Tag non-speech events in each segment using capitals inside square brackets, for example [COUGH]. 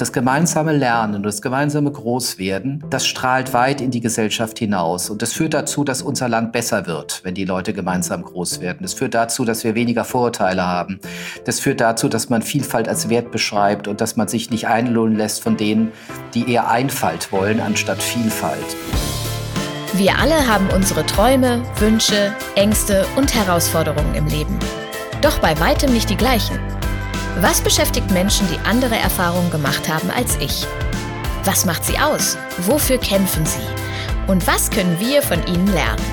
Das gemeinsame Lernen und das gemeinsame Großwerden, das strahlt weit in die Gesellschaft hinaus. Und das führt dazu, dass unser Land besser wird, wenn die Leute gemeinsam groß werden. Das führt dazu, dass wir weniger Vorurteile haben. Das führt dazu, dass man Vielfalt als Wert beschreibt und dass man sich nicht einlullen lässt von denen, die eher Einfalt wollen, anstatt Vielfalt. Wir alle haben unsere Träume, Wünsche, Ängste und Herausforderungen im Leben. Doch bei weitem nicht die gleichen. Was beschäftigt Menschen, die andere Erfahrungen gemacht haben als ich? Was macht sie aus? Wofür kämpfen sie? Und was können wir von ihnen lernen?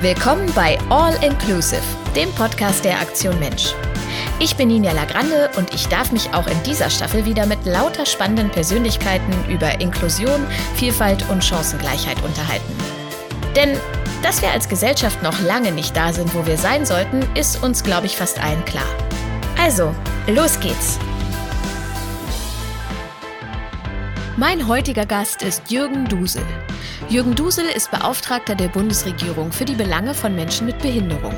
Willkommen bei All Inclusive, dem Podcast der Aktion Mensch. Ich bin Ninja Lagrande und ich darf mich auch in dieser Staffel wieder mit lauter spannenden Persönlichkeiten über Inklusion, Vielfalt und Chancengleichheit unterhalten. Denn dass wir als Gesellschaft noch lange nicht da sind, wo wir sein sollten, ist uns, glaube ich, fast allen klar. Also, los geht's! Mein heutiger Gast ist Jürgen Dusel. Jürgen Dusel ist Beauftragter der Bundesregierung für die Belange von Menschen mit Behinderung.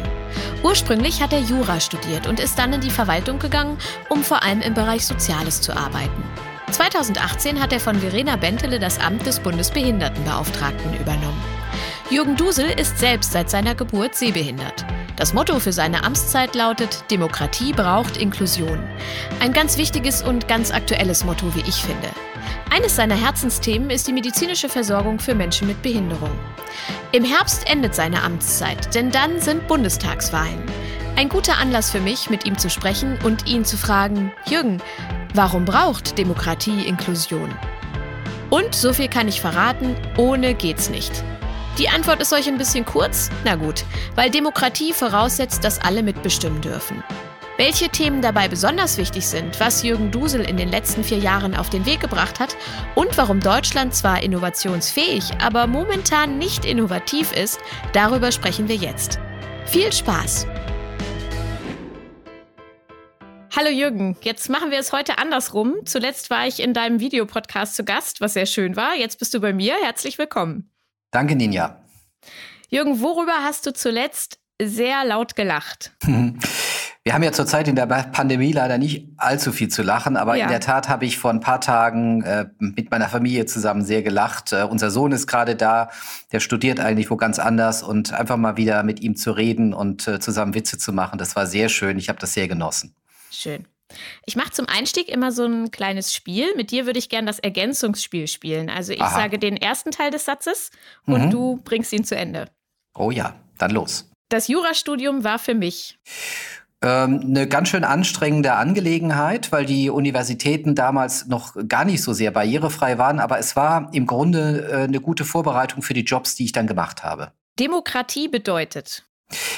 Ursprünglich hat er Jura studiert und ist dann in die Verwaltung gegangen, um vor allem im Bereich Soziales zu arbeiten. 2018 hat er von Verena Bentele das Amt des Bundesbehindertenbeauftragten übernommen. Jürgen Dusel ist selbst seit seiner Geburt sehbehindert. Das Motto für seine Amtszeit lautet Demokratie braucht Inklusion. Ein ganz wichtiges und ganz aktuelles Motto, wie ich finde. Eines seiner Herzensthemen ist die medizinische Versorgung für Menschen mit Behinderung. Im Herbst endet seine Amtszeit, denn dann sind Bundestagswahlen. Ein guter Anlass für mich, mit ihm zu sprechen und ihn zu fragen, Jürgen, warum braucht Demokratie Inklusion? Und so viel kann ich verraten, ohne geht's nicht. Die Antwort ist euch ein bisschen kurz? Na gut, weil Demokratie voraussetzt, dass alle mitbestimmen dürfen. Welche Themen dabei besonders wichtig sind, was Jürgen Dusel in den letzten vier Jahren auf den Weg gebracht hat und warum Deutschland zwar innovationsfähig, aber momentan nicht innovativ ist, darüber sprechen wir jetzt. Viel Spaß! Hallo Jürgen, jetzt machen wir es heute andersrum. Zuletzt war ich in deinem Videopodcast zu Gast, was sehr schön war. Jetzt bist du bei mir. Herzlich willkommen. Danke, Ninja. Jürgen, worüber hast du zuletzt sehr laut gelacht? Wir haben ja zurzeit in der Pandemie leider nicht allzu viel zu lachen, aber ja. in der Tat habe ich vor ein paar Tagen äh, mit meiner Familie zusammen sehr gelacht. Äh, unser Sohn ist gerade da, der studiert eigentlich wo ganz anders und einfach mal wieder mit ihm zu reden und äh, zusammen Witze zu machen, das war sehr schön. Ich habe das sehr genossen. Schön. Ich mache zum Einstieg immer so ein kleines Spiel. Mit dir würde ich gerne das Ergänzungsspiel spielen. Also ich Aha. sage den ersten Teil des Satzes und mhm. du bringst ihn zu Ende. Oh ja, dann los. Das Jurastudium war für mich ähm, eine ganz schön anstrengende Angelegenheit, weil die Universitäten damals noch gar nicht so sehr barrierefrei waren, aber es war im Grunde äh, eine gute Vorbereitung für die Jobs, die ich dann gemacht habe. Demokratie bedeutet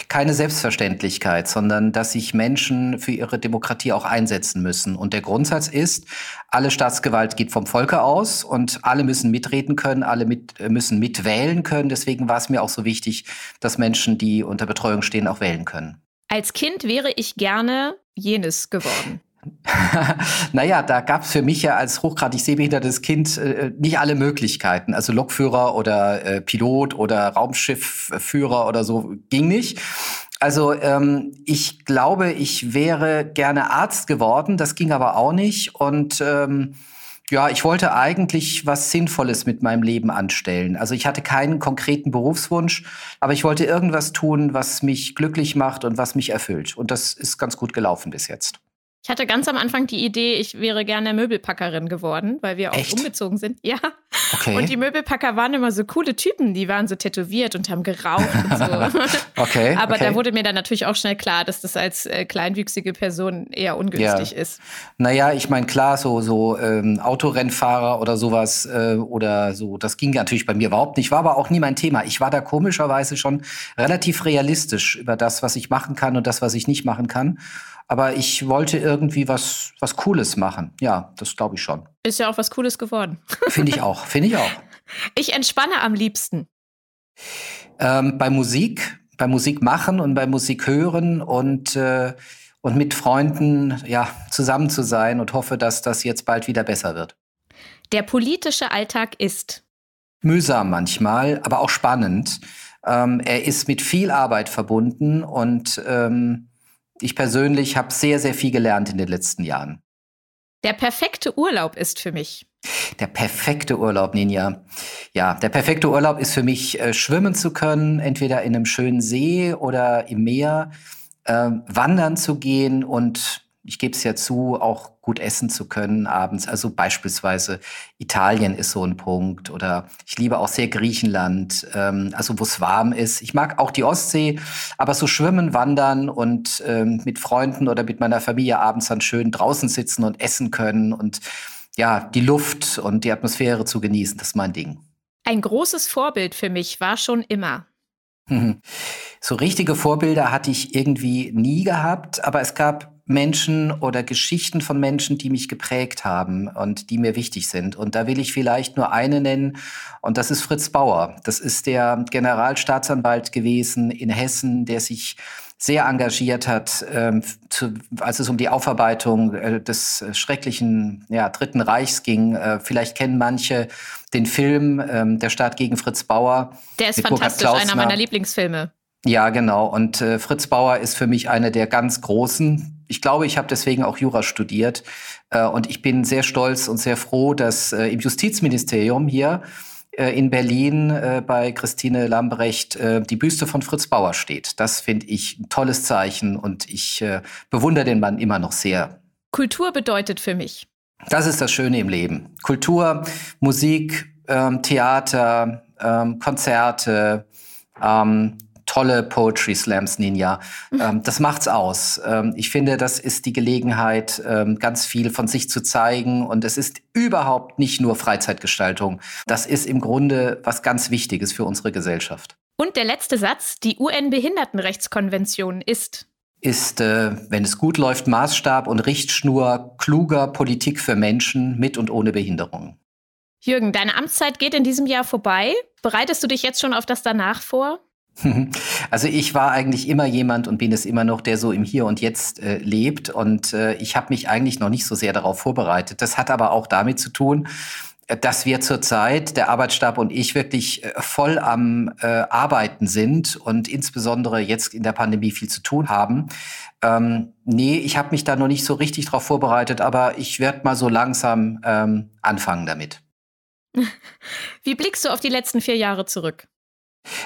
keine Selbstverständlichkeit, sondern dass sich Menschen für ihre Demokratie auch einsetzen müssen. Und der Grundsatz ist, alle Staatsgewalt geht vom Volke aus und alle müssen mitreden können, alle mit, äh, müssen mitwählen können. Deswegen war es mir auch so wichtig, dass Menschen, die unter Betreuung stehen, auch wählen können. Als Kind wäre ich gerne jenes geworden. [LAUGHS] naja, da gab es für mich ja als hochgradig sehbehindertes Kind äh, nicht alle Möglichkeiten. Also Lokführer oder äh, Pilot oder Raumschiffführer oder so ging nicht. Also ähm, ich glaube, ich wäre gerne Arzt geworden, das ging aber auch nicht. Und ähm, ja, ich wollte eigentlich was Sinnvolles mit meinem Leben anstellen. Also ich hatte keinen konkreten Berufswunsch, aber ich wollte irgendwas tun, was mich glücklich macht und was mich erfüllt. Und das ist ganz gut gelaufen bis jetzt. Ich hatte ganz am Anfang die Idee, ich wäre gerne Möbelpackerin geworden, weil wir auch Echt? umgezogen sind. Ja. Okay. Und die Möbelpacker waren immer so coole Typen, die waren so tätowiert und haben geraucht und so. [LAUGHS] okay. Aber okay. da wurde mir dann natürlich auch schnell klar, dass das als äh, kleinwüchsige Person eher ungünstig ja. ist. Naja, ich meine, klar, so, so ähm, Autorennfahrer oder sowas äh, oder so, das ging natürlich bei mir überhaupt nicht, war aber auch nie mein Thema. Ich war da komischerweise schon relativ realistisch über das, was ich machen kann und das, was ich nicht machen kann. Aber ich wollte irgendwie was, was Cooles machen. Ja, das glaube ich schon. Ist ja auch was Cooles geworden. [LAUGHS] Finde ich auch, finde ich auch. Ich entspanne am liebsten. Ähm, bei Musik, bei Musik machen und bei Musik hören und, äh, und mit Freunden ja, zusammen zu sein und hoffe, dass das jetzt bald wieder besser wird. Der politische Alltag ist mühsam manchmal, aber auch spannend. Ähm, er ist mit viel Arbeit verbunden und ähm, ich persönlich habe sehr, sehr viel gelernt in den letzten Jahren. Der perfekte Urlaub ist für mich. Der perfekte Urlaub, Ninja. Ja, der perfekte Urlaub ist für mich, äh, schwimmen zu können, entweder in einem schönen See oder im Meer, äh, wandern zu gehen und ich gebe es ja zu, auch gut essen zu können abends. Also beispielsweise Italien ist so ein Punkt oder ich liebe auch sehr Griechenland, ähm, also wo es warm ist. Ich mag auch die Ostsee, aber so schwimmen, wandern und ähm, mit Freunden oder mit meiner Familie abends dann schön draußen sitzen und essen können und ja, die Luft und die Atmosphäre zu genießen, das ist mein Ding. Ein großes Vorbild für mich war schon immer. [LAUGHS] So richtige Vorbilder hatte ich irgendwie nie gehabt, aber es gab Menschen oder Geschichten von Menschen, die mich geprägt haben und die mir wichtig sind. Und da will ich vielleicht nur eine nennen, und das ist Fritz Bauer. Das ist der Generalstaatsanwalt gewesen in Hessen, der sich sehr engagiert hat, ähm, zu, als es um die Aufarbeitung äh, des schrecklichen ja, Dritten Reichs ging. Äh, vielleicht kennen manche den Film ähm, Der Staat gegen Fritz Bauer. Der ist fantastisch, einer meiner Lieblingsfilme. Ja, genau. Und äh, Fritz Bauer ist für mich einer der ganz großen. Ich glaube, ich habe deswegen auch Jura studiert. Äh, und ich bin sehr stolz und sehr froh, dass äh, im Justizministerium hier äh, in Berlin äh, bei Christine Lambrecht äh, die Büste von Fritz Bauer steht. Das finde ich ein tolles Zeichen und ich äh, bewundere den Mann immer noch sehr. Kultur bedeutet für mich. Das ist das Schöne im Leben. Kultur, Musik, ähm, Theater, ähm, Konzerte, ähm, tolle Poetry Slams, Ninja. Ähm, das macht's aus. Ähm, ich finde, das ist die Gelegenheit, ähm, ganz viel von sich zu zeigen. Und es ist überhaupt nicht nur Freizeitgestaltung. Das ist im Grunde was ganz Wichtiges für unsere Gesellschaft. Und der letzte Satz, die UN-Behindertenrechtskonvention ist ist, äh, wenn es gut läuft, Maßstab und Richtschnur kluger Politik für Menschen mit und ohne Behinderung. Jürgen, deine Amtszeit geht in diesem Jahr vorbei. Bereitest du dich jetzt schon auf das danach vor? [LAUGHS] Also ich war eigentlich immer jemand und bin es immer noch, der so im Hier und Jetzt äh, lebt. Und äh, ich habe mich eigentlich noch nicht so sehr darauf vorbereitet. Das hat aber auch damit zu tun, äh, dass wir zurzeit, der Arbeitsstab und ich, wirklich äh, voll am äh, Arbeiten sind und insbesondere jetzt in der Pandemie viel zu tun haben. Ähm, nee, ich habe mich da noch nicht so richtig darauf vorbereitet, aber ich werde mal so langsam ähm, anfangen damit. [LAUGHS] Wie blickst du auf die letzten vier Jahre zurück?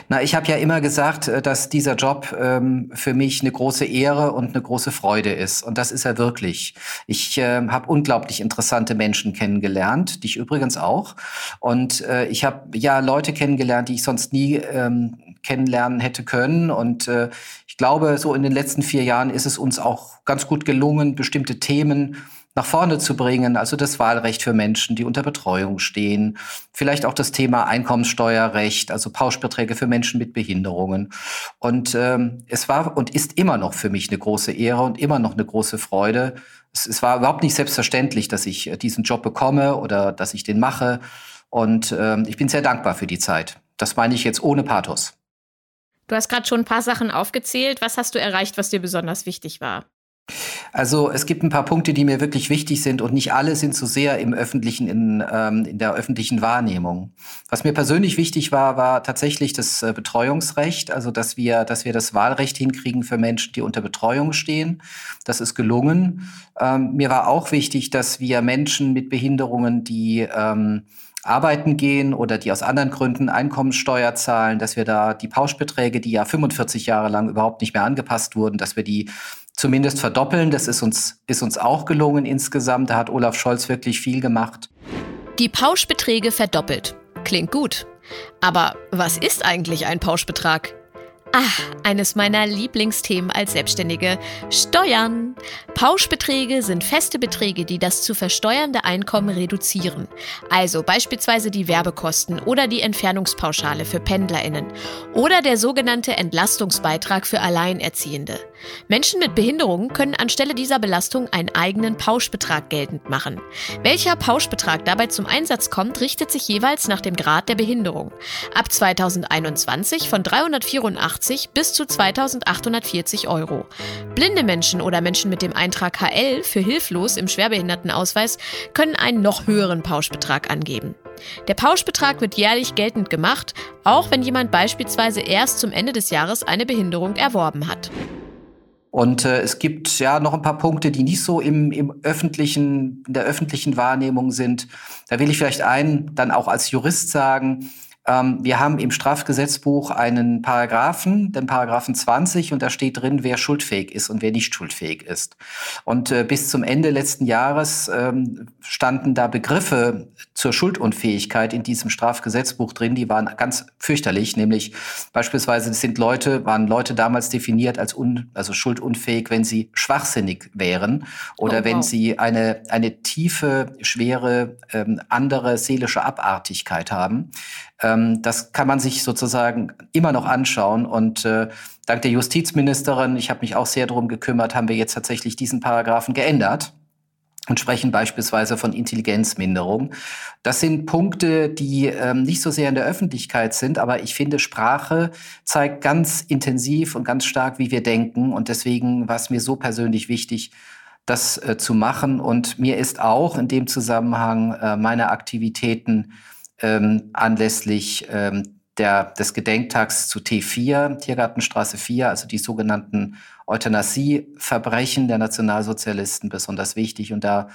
Na, ich habe ja immer gesagt, äh, dass dieser Job ähm, für mich eine große Ehre und eine große Freude ist. Und das ist er wirklich. Ich äh, habe unglaublich interessante Menschen kennengelernt, dich übrigens auch. Und äh, ich habe ja Leute kennengelernt, die ich sonst nie ähm, kennenlernen hätte können. Und äh, ich glaube, so in den letzten vier Jahren ist es uns auch ganz gut gelungen, bestimmte Themen nach vorne zu bringen. Also das Wahlrecht für Menschen, die unter Betreuung stehen. Vielleicht auch das Thema Einkommenssteuerrecht, also Pauschbeträge für Menschen mit Behinderungen. Und ähm, es war und ist immer noch für mich eine große Ehre und immer noch eine große Freude. Es, es war überhaupt nicht selbstverständlich, dass ich äh, diesen Job bekomme oder dass ich den mache. Und ähm, ich bin sehr dankbar für die Zeit. Das meine ich jetzt ohne Pathos. Du hast gerade schon ein paar Sachen aufgezählt. Was hast du erreicht, was dir besonders wichtig war? Also es gibt ein paar Punkte, die mir wirklich wichtig sind und nicht alle sind so sehr im öffentlichen, in, ähm, in der öffentlichen Wahrnehmung. Was mir persönlich wichtig war, war tatsächlich das äh, Betreuungsrecht, also dass wir, dass wir das Wahlrecht hinkriegen für Menschen, die unter Betreuung stehen. Das ist gelungen. Ähm, mir war auch wichtig, dass wir Menschen mit Behinderungen, die ähm, arbeiten gehen oder die aus anderen Gründen Einkommensteuer zahlen, dass wir da die Pauschbeträge, die ja 45 Jahre lang überhaupt nicht mehr angepasst wurden, dass wir die zumindest verdoppeln. Das ist uns, ist uns auch gelungen insgesamt. Da hat Olaf Scholz wirklich viel gemacht. Die Pauschbeträge verdoppelt. Klingt gut. Aber was ist eigentlich ein Pauschbetrag? Ah, eines meiner Lieblingsthemen als Selbstständige. Steuern. Pauschbeträge sind feste Beträge, die das zu versteuernde Einkommen reduzieren. Also beispielsweise die Werbekosten oder die Entfernungspauschale für PendlerInnen oder der sogenannte Entlastungsbeitrag für Alleinerziehende. Menschen mit Behinderungen können anstelle dieser Belastung einen eigenen Pauschbetrag geltend machen. Welcher Pauschbetrag dabei zum Einsatz kommt, richtet sich jeweils nach dem Grad der Behinderung. Ab 2021 von 384 bis zu 2840 Euro. Blinde Menschen oder Menschen mit dem Eintrag HL für hilflos im Schwerbehindertenausweis können einen noch höheren Pauschbetrag angeben. Der Pauschbetrag wird jährlich geltend gemacht, auch wenn jemand beispielsweise erst zum Ende des Jahres eine Behinderung erworben hat. Und äh, es gibt ja noch ein paar Punkte, die nicht so im, im öffentlichen, in der öffentlichen Wahrnehmung sind. Da will ich vielleicht einen dann auch als Jurist sagen. Ähm, wir haben im Strafgesetzbuch einen Paragraphen, den Paragraphen 20, und da steht drin, wer schuldfähig ist und wer nicht schuldfähig ist. Und äh, bis zum Ende letzten Jahres ähm, standen da Begriffe zur Schuldunfähigkeit in diesem Strafgesetzbuch drin, die waren ganz fürchterlich, nämlich beispielsweise sind Leute, waren Leute damals definiert als un, also schuldunfähig, wenn sie schwachsinnig wären oder oh, wow. wenn sie eine, eine tiefe, schwere, ähm, andere seelische Abartigkeit haben. Ähm, das kann man sich sozusagen immer noch anschauen. Und äh, dank der Justizministerin, ich habe mich auch sehr darum gekümmert, haben wir jetzt tatsächlich diesen Paragraphen geändert und sprechen beispielsweise von Intelligenzminderung. Das sind Punkte, die ähm, nicht so sehr in der Öffentlichkeit sind, aber ich finde, Sprache zeigt ganz intensiv und ganz stark, wie wir denken. Und deswegen war es mir so persönlich wichtig, das äh, zu machen. Und mir ist auch in dem Zusammenhang äh, meine Aktivitäten ähm, anlässlich ähm, der, des Gedenktags zu T4, Tiergartenstraße 4, also die sogenannten Euthanasieverbrechen der Nationalsozialisten besonders wichtig und da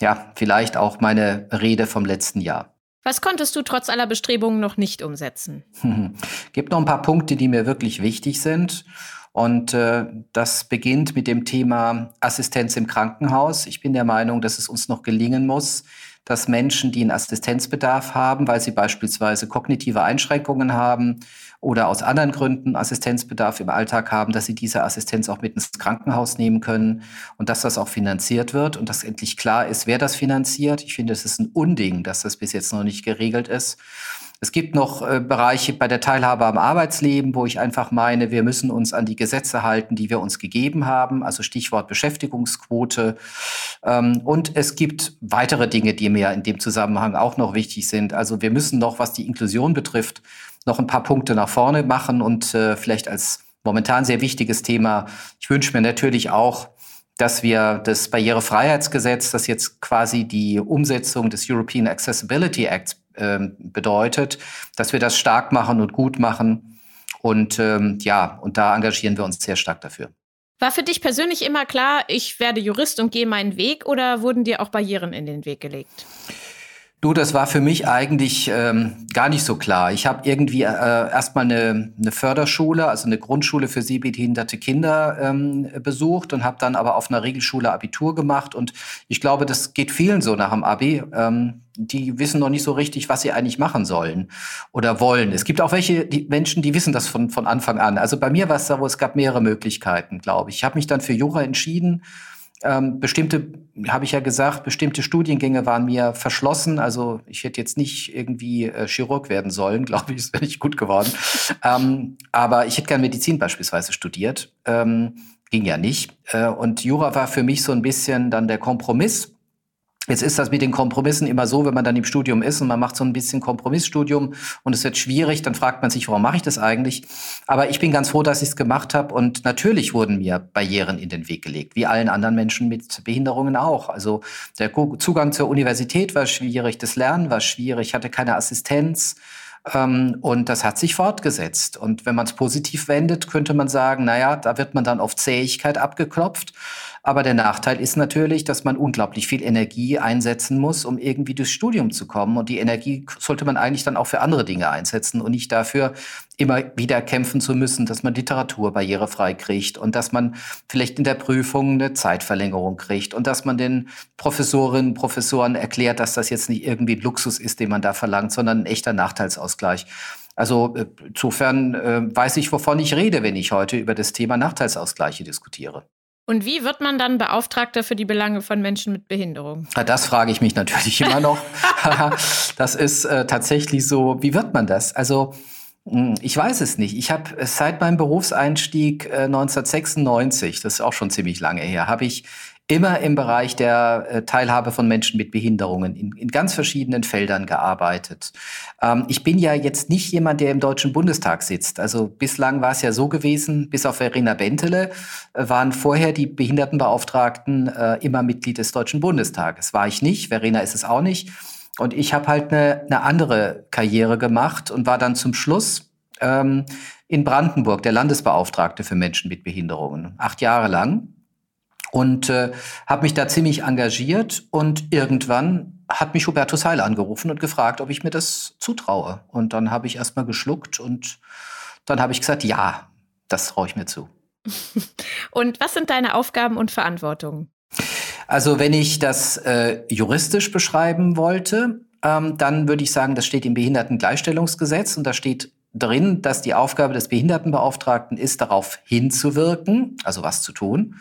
ja vielleicht auch meine Rede vom letzten Jahr. Was konntest du trotz aller Bestrebungen noch nicht umsetzen? [LAUGHS] Gibt noch ein paar Punkte, die mir wirklich wichtig sind. Und äh, das beginnt mit dem Thema Assistenz im Krankenhaus. Ich bin der Meinung, dass es uns noch gelingen muss, dass Menschen, die einen Assistenzbedarf haben, weil sie beispielsweise kognitive Einschränkungen haben oder aus anderen Gründen Assistenzbedarf im Alltag haben, dass sie diese Assistenz auch mit ins Krankenhaus nehmen können und dass das auch finanziert wird und dass endlich klar ist, wer das finanziert. Ich finde, es ist ein Unding, dass das bis jetzt noch nicht geregelt ist. Es gibt noch äh, Bereiche bei der Teilhabe am Arbeitsleben, wo ich einfach meine, wir müssen uns an die Gesetze halten, die wir uns gegeben haben, also Stichwort Beschäftigungsquote. Ähm, und es gibt weitere Dinge, die mir in dem Zusammenhang auch noch wichtig sind. Also wir müssen noch, was die Inklusion betrifft, noch ein paar Punkte nach vorne machen und äh, vielleicht als momentan sehr wichtiges Thema. Ich wünsche mir natürlich auch, dass wir das Barrierefreiheitsgesetz, das jetzt quasi die Umsetzung des European Accessibility Acts bedeutet, dass wir das stark machen und gut machen. Und ähm, ja, und da engagieren wir uns sehr stark dafür. War für dich persönlich immer klar, ich werde Jurist und gehe meinen Weg oder wurden dir auch Barrieren in den Weg gelegt? Du, das war für mich eigentlich ähm, gar nicht so klar. Ich habe irgendwie äh, erstmal eine, eine Förderschule, also eine Grundschule für sehbehinderte Kinder ähm, besucht und habe dann aber auf einer Regelschule Abitur gemacht. Und ich glaube, das geht vielen so nach dem Abi. Ähm, die wissen noch nicht so richtig, was sie eigentlich machen sollen oder wollen. Es gibt auch welche die Menschen, die wissen das von, von Anfang an. Also bei mir war es wo es gab mehrere Möglichkeiten, glaube ich. Ich habe mich dann für Jura entschieden ähm, bestimmte, habe ich ja gesagt, bestimmte Studiengänge waren mir verschlossen. Also ich hätte jetzt nicht irgendwie äh, Chirurg werden sollen, [LAUGHS] glaube ich, wäre nicht gut geworden. ähm, aber ich hätte gerne Medizin beispielsweise studiert. Ähm, ging ja nicht. Äh, und Jura war für mich so ein bisschen dann der Kompromiss. Jetzt ist das mit den Kompromissen immer so, wenn man dann im Studium ist und man macht so ein bisschen Kompromissstudium und es wird schwierig, dann fragt man sich, warum mache ich das eigentlich? Aber ich bin ganz froh, dass ich es gemacht habe und natürlich wurden mir Barrieren in den Weg gelegt, wie allen anderen Menschen mit Behinderungen auch. Also der Zugang zur Universität war schwierig, das Lernen war schwierig, ich hatte keine Assistenz. Ähm, und das hat sich fortgesetzt. Und wenn man es positiv wendet, könnte man sagen, naja, da wird man dann auf Zähigkeit abgeklopft. Aber der Nachteil ist natürlich, dass man unglaublich viel Energie einsetzen muss, um irgendwie durchs Studium zu kommen. Und die Energie sollte man eigentlich dann auch für andere Dinge einsetzen und nicht dafür, immer wieder kämpfen zu müssen, dass man Literatur barrierefrei kriegt und dass man vielleicht in der Prüfung eine Zeitverlängerung kriegt und dass man den Professorinnen und Professoren erklärt, dass das jetzt nicht irgendwie Luxus ist, den man da verlangt, sondern ein echter Nachteilsausgleich. Also äh, insofern äh, weiß ich, wovon ich rede, wenn ich heute über das Thema Nachteilsausgleiche diskutiere. Und wie wird man dann Beauftragter für die Belange von Menschen mit Behinderung? Das frage ich mich natürlich [LAUGHS] immer noch. [LAUGHS] das ist äh, tatsächlich so, wie wird man das? Also hm, ich weiß es nicht. Ich habe äh, seit meinem Berufseinstieg äh, 1996, das ist auch schon ziemlich lange her, habe ich immer im Bereich der äh, Teilhabe von Menschen mit Behinderungen in, in ganz verschiedenen Feldern gearbeitet. Ähm, ich bin ja jetzt nicht jemand, der im Deutschen Bundestag sitzt. Also bislang war es ja so gewesen, bis auf Verena Bentele äh, waren vorher die Behindertenbeauftragten äh, immer Mitglied des Deutschen Bundestages. War ich nicht, Verena ist es auch nicht. Und ich habe halt eine, eine andere Karriere gemacht und war dann zum Schluss ähm, in Brandenburg, der Landesbeauftragte für Menschen mit Behinderungen, acht Jahre lang. Und äh, habe mich da ziemlich engagiert und irgendwann hat mich Hubertus Heil angerufen und gefragt, ob ich mir das zutraue. Und dann habe ich erstmal geschluckt und dann habe ich gesagt, ja, das traue ich mir zu. [LAUGHS] und was sind deine Aufgaben und Verantwortungen? Also wenn ich das äh, juristisch beschreiben wollte, ähm, dann würde ich sagen, das steht im Behindertengleichstellungsgesetz und da steht drin, dass die Aufgabe des Behindertenbeauftragten ist, darauf hinzuwirken, also was zu tun,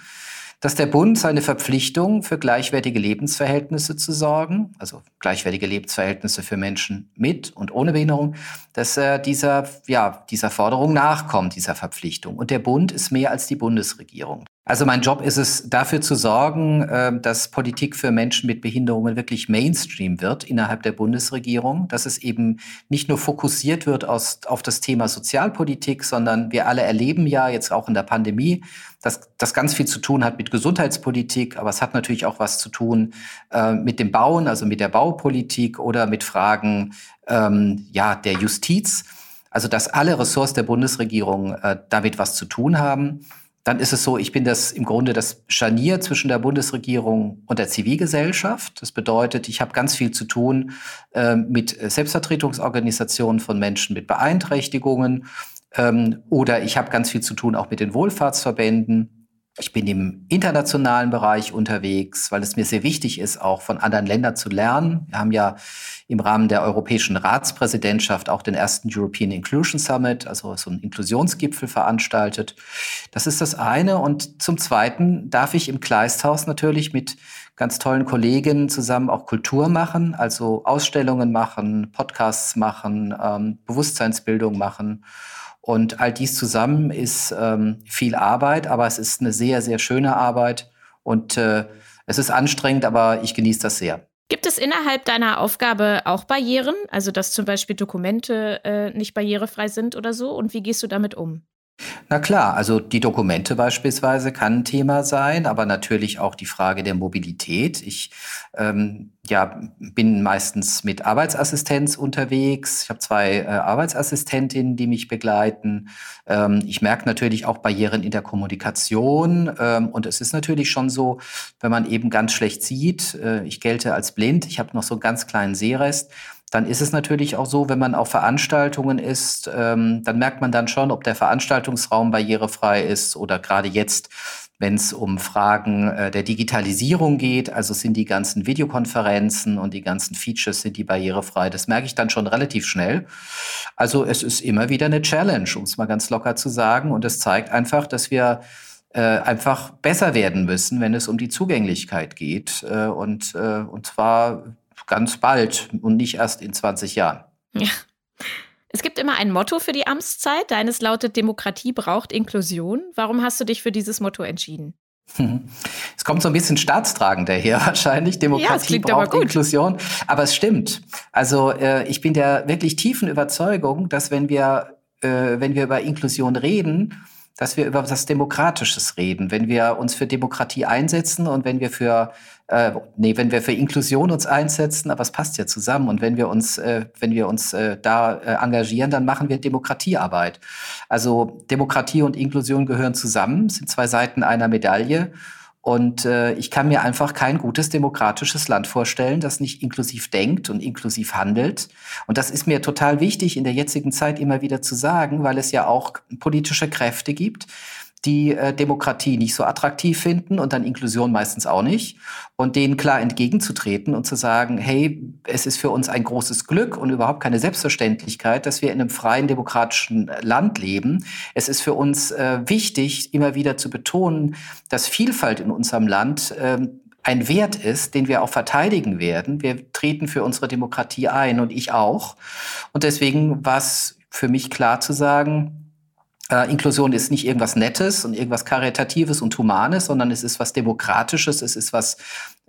dass der Bund seine Verpflichtung für gleichwertige Lebensverhältnisse zu sorgen, also gleichwertige Lebensverhältnisse für Menschen mit und ohne Behinderung, dass er dieser, ja, dieser Forderung nachkommt, dieser Verpflichtung. Und der Bund ist mehr als die Bundesregierung. Also mein Job ist es, dafür zu sorgen, äh, dass Politik für Menschen mit Behinderungen wirklich Mainstream wird innerhalb der Bundesregierung, dass es eben nicht nur fokussiert wird aus, auf das Thema Sozialpolitik, sondern wir alle erleben ja jetzt auch in der Pandemie, dass das ganz viel zu tun hat mit Gesundheitspolitik, aber es hat natürlich auch was zu tun äh, mit dem Bauen, also mit der Baupolitik oder mit Fragen ähm, ja, der Justiz. Also dass alle Ressorts der Bundesregierung äh, damit was zu tun haben dann ist es so, ich bin das im Grunde das Scharnier zwischen der Bundesregierung und der Zivilgesellschaft. Das bedeutet, ich habe ganz viel zu tun äh, mit Selbstvertretungsorganisationen von Menschen mit Beeinträchtigungen ähm, oder ich habe ganz viel zu tun auch mit den Wohlfahrtsverbänden. Ich bin im internationalen Bereich unterwegs, weil es mir sehr wichtig ist, auch von anderen Ländern zu lernen. Wir haben ja im Rahmen der europäischen Ratspräsidentschaft auch den ersten European Inclusion Summit, also so einen Inklusionsgipfel veranstaltet. Das ist das eine. Und zum Zweiten darf ich im Kleisthaus natürlich mit ganz tollen Kollegen zusammen auch Kultur machen, also Ausstellungen machen, Podcasts machen, ähm, Bewusstseinsbildung machen. Und all dies zusammen ist ähm, viel Arbeit, aber es ist eine sehr, sehr schöne Arbeit. Und äh, es ist anstrengend, aber ich genieße das sehr. Gibt es innerhalb deiner Aufgabe auch Barrieren, also dass zum Beispiel Dokumente äh, nicht barrierefrei sind oder so? Und wie gehst du damit um? Na klar, also die Dokumente beispielsweise kann ein Thema sein, aber natürlich auch die Frage der Mobilität. Ich ähm, ja, bin meistens mit Arbeitsassistenz unterwegs. Ich habe zwei äh, Arbeitsassistentinnen, die mich begleiten. Ähm, ich merke natürlich auch Barrieren in der Kommunikation. Ähm, und es ist natürlich schon so, wenn man eben ganz schlecht sieht, äh, ich gelte als blind, ich habe noch so einen ganz kleinen Sehrest, dann ist es natürlich auch so, wenn man auf Veranstaltungen ist, ähm, dann merkt man dann schon, ob der Veranstaltungsraum barrierefrei ist oder gerade jetzt, wenn es um Fragen äh, der Digitalisierung geht, also sind die ganzen Videokonferenzen und die ganzen Features, sind die barrierefrei. Das merke ich dann schon relativ schnell. Also es ist immer wieder eine Challenge, um es mal ganz locker zu sagen. Und es zeigt einfach, dass wir äh, einfach besser werden müssen, wenn es um die Zugänglichkeit geht. Äh, und, äh, und zwar ganz bald und nicht erst in 20 Jahren. Ja. Es gibt immer ein Motto für die Amtszeit. Deines lautet Demokratie braucht Inklusion. Warum hast du dich für dieses Motto entschieden? Es kommt so ein bisschen staatstragend daher [LAUGHS] wahrscheinlich. Demokratie ja, braucht aber Inklusion. Aber es stimmt. Also äh, ich bin der wirklich tiefen Überzeugung, dass wenn wir, äh, wenn wir über Inklusion reden, dass wir über was Demokratisches reden, wenn wir uns für Demokratie einsetzen und wenn wir für äh, nee, wenn wir für Inklusion uns einsetzen, aber es passt ja zusammen. Und wenn wir uns, äh, wenn wir uns äh, da äh, engagieren, dann machen wir Demokratiearbeit. Also Demokratie und Inklusion gehören zusammen, sind zwei Seiten einer Medaille. Und äh, ich kann mir einfach kein gutes demokratisches Land vorstellen, das nicht inklusiv denkt und inklusiv handelt. Und das ist mir total wichtig in der jetzigen Zeit immer wieder zu sagen, weil es ja auch politische Kräfte gibt, die äh, Demokratie nicht so attraktiv finden und dann Inklusion meistens auch nicht. Und denen klar entgegenzutreten und zu sagen, hey, es ist für uns ein großes Glück und überhaupt keine Selbstverständlichkeit, dass wir in einem freien demokratischen Land leben. Es ist für uns äh, wichtig, immer wieder zu betonen, dass Vielfalt in unserem Land äh, ein Wert ist, den wir auch verteidigen werden. Wir treten für unsere Demokratie ein und ich auch. Und deswegen war es für mich klar zu sagen, äh, Inklusion ist nicht irgendwas Nettes und irgendwas Karitatives und Humanes, sondern es ist was Demokratisches, es ist was